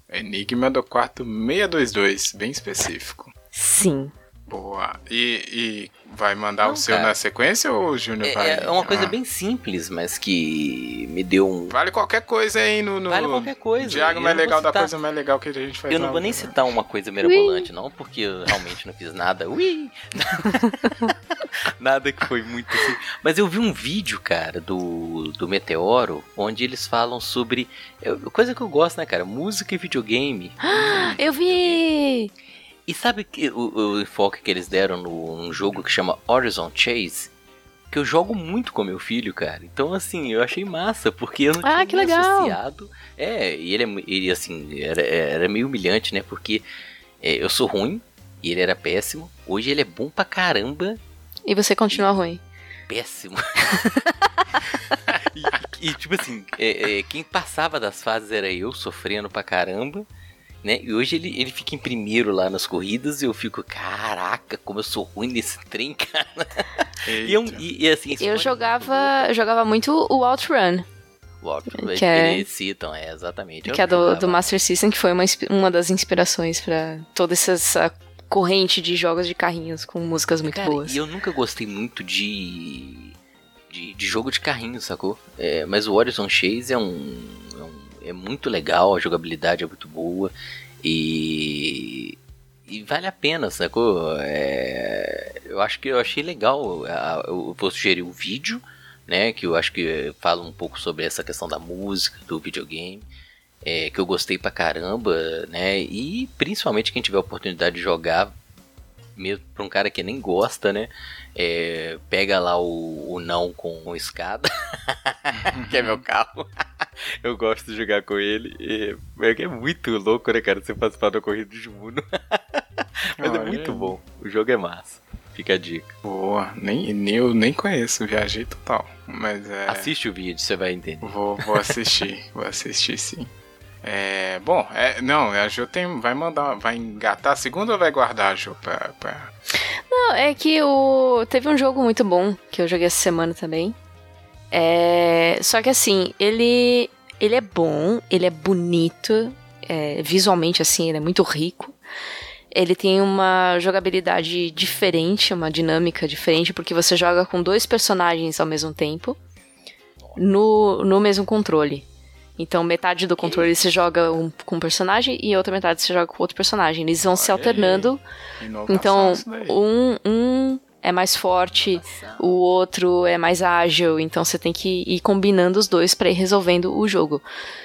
Speaker 1: Enigma do quarto 622, bem específico.
Speaker 3: Sim.
Speaker 1: Boa. E, e vai mandar Não, o seu cara. na sequência ou o Júnior
Speaker 2: é,
Speaker 1: vai?
Speaker 2: É uma coisa ah. bem simples, mas que me deu um.
Speaker 1: Vale qualquer coisa aí no. no...
Speaker 2: Vale qualquer coisa.
Speaker 1: Diago mais legal citar... da coisa mais legal que a gente faz.
Speaker 2: Eu não vou nem citar uma coisa mirabolante, não, porque eu realmente não fiz nada. Ui! [laughs] nada que foi muito assim. Mas eu vi um vídeo, cara, do, do Meteoro, onde eles falam sobre. Coisa que eu gosto, né, cara? Música e videogame.
Speaker 3: eu vi!
Speaker 2: E sabe que o, o enfoque que eles deram num jogo que chama Horizon Chase? Que eu jogo muito com meu filho, cara. Então, assim, eu achei massa, porque eu não
Speaker 3: ah,
Speaker 2: tinha
Speaker 3: que legal.
Speaker 2: associado. É, e ele, é, ele assim, era, era meio humilhante, né? Porque é, eu sou ruim e ele era péssimo. Hoje ele é bom pra caramba.
Speaker 3: E você continua e... ruim.
Speaker 2: Péssimo. [laughs] e, e, tipo assim, é, é, quem passava das fases era eu, sofrendo pra caramba né? E hoje ele, ele fica em primeiro lá nas corridas e eu fico, caraca, como eu sou ruim nesse trem, [laughs] cara. E,
Speaker 3: eu, e, e, assim, eu jogava, eu jogava muito o Outrun.
Speaker 2: O Outrun, que é, eles citam, é, exatamente.
Speaker 3: Que é do, do Master System, que foi uma, uma das inspirações para toda essa corrente de jogos de carrinhos com músicas muito
Speaker 2: cara,
Speaker 3: boas.
Speaker 2: E eu nunca gostei muito de, de, de jogo de carrinho, sacou? É, mas o Horizon Chase é um, é um é muito legal, a jogabilidade é muito boa e, e vale a pena, sacou? É, eu acho que eu achei legal. Eu vou sugerir um vídeo, né? Que eu acho que fala um pouco sobre essa questão da música, do videogame. É, que eu gostei pra caramba, né? E principalmente quem tiver a oportunidade de jogar, mesmo pra um cara que nem gosta, né? É, pega lá o, o não com escada, [laughs] que é meu carro. [laughs] eu gosto de jogar com ele. E é, é muito louco, né, cara? Você participar da corrida de Uno. [laughs] Mas Olha. é muito bom. O jogo é massa. Fica a dica.
Speaker 1: Boa, nem, nem eu nem conheço, viajei total. Mas é.
Speaker 2: Assiste o vídeo, você vai entender.
Speaker 1: Vou, vou assistir, [laughs] vou assistir sim. É, bom, é, não, a Jo tem, vai mandar, vai engatar a segunda ou vai guardar a Jo pra, pra...
Speaker 3: Não, é que o teve um jogo muito bom que eu joguei essa semana também. É, só que assim, ele ele é bom, ele é bonito, é, visualmente assim, ele é muito rico. Ele tem uma jogabilidade diferente, uma dinâmica diferente, porque você joga com dois personagens ao mesmo tempo no, no mesmo controle. Então, metade do controle você joga um, com um personagem e outra metade você joga com outro personagem. Eles vão se alternando. Então, um, um é mais forte, o outro é mais ágil. Então, você tem que ir combinando os dois para ir resolvendo o jogo.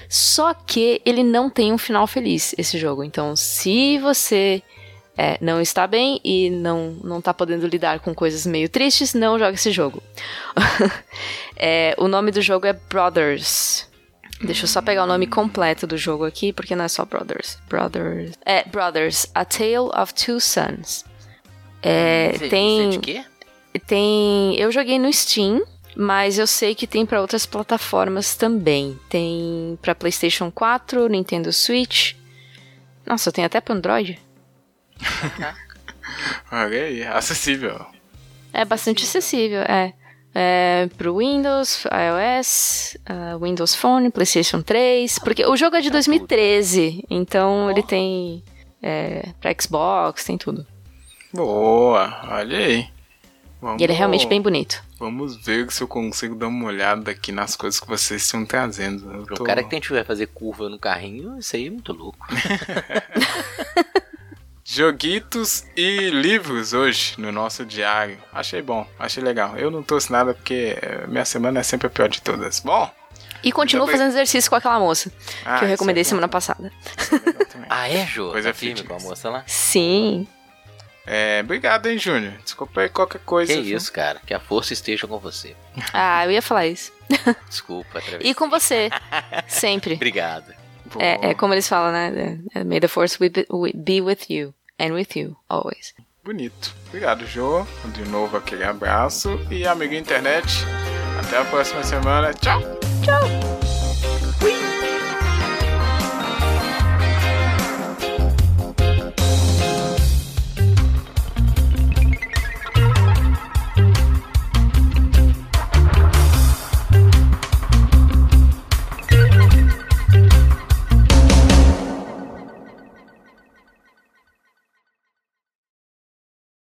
Speaker 3: Só que ele não tem um final feliz, esse jogo. Então, se você é, não está bem e não, não tá podendo lidar com coisas meio tristes, não joga esse jogo. [laughs] é, o nome do jogo é Brothers. Deixa eu só pegar o nome completo do jogo aqui, porque não é só Brothers. Brothers. É, Brothers, A Tale of Two Sons. É,
Speaker 2: você,
Speaker 3: tem.
Speaker 2: Você de quê?
Speaker 3: Tem. Eu joguei no Steam. Mas eu sei que tem para outras plataformas também. Tem para PlayStation 4, Nintendo Switch. Nossa, tem até para Android. [laughs]
Speaker 1: Olha aí, acessível.
Speaker 3: É bastante acessível, é. É, pro Windows, iOS, uh, Windows Phone, PlayStation 3, porque o jogo é de 2013, então oh. ele tem é, pra Xbox, tem tudo.
Speaker 1: Boa, olha aí.
Speaker 3: Vamos, e ele é realmente bem bonito.
Speaker 1: Vamos ver se eu consigo dar uma olhada aqui nas coisas que vocês estão trazendo.
Speaker 2: tô... O cara que tem que fazer curva no carrinho, isso aí é muito louco. [laughs]
Speaker 1: Joguitos e livros hoje no nosso diário. Achei bom, achei legal. Eu não trouxe nada porque minha semana é sempre a pior de todas. Bom.
Speaker 3: E continuo depois... fazendo exercício com aquela moça ah, que eu recomendei é semana passada.
Speaker 2: É ah, é, Jô? Coisa tá firme com a moça lá?
Speaker 3: Sim.
Speaker 1: É, obrigado, hein, Júnior. Desculpa aí qualquer coisa.
Speaker 2: Que viu? isso, cara. Que a força esteja com você.
Speaker 3: Ah, eu ia falar isso. [laughs]
Speaker 2: Desculpa,
Speaker 3: E com você. [laughs] Sempre.
Speaker 2: Obrigado.
Speaker 3: É, é, como eles falam, né? May the force be with you and with you always.
Speaker 1: Bonito. Obrigado, Jô. De novo aquele abraço e amigo internet. Até a próxima semana. Tchau.
Speaker 3: Tchau.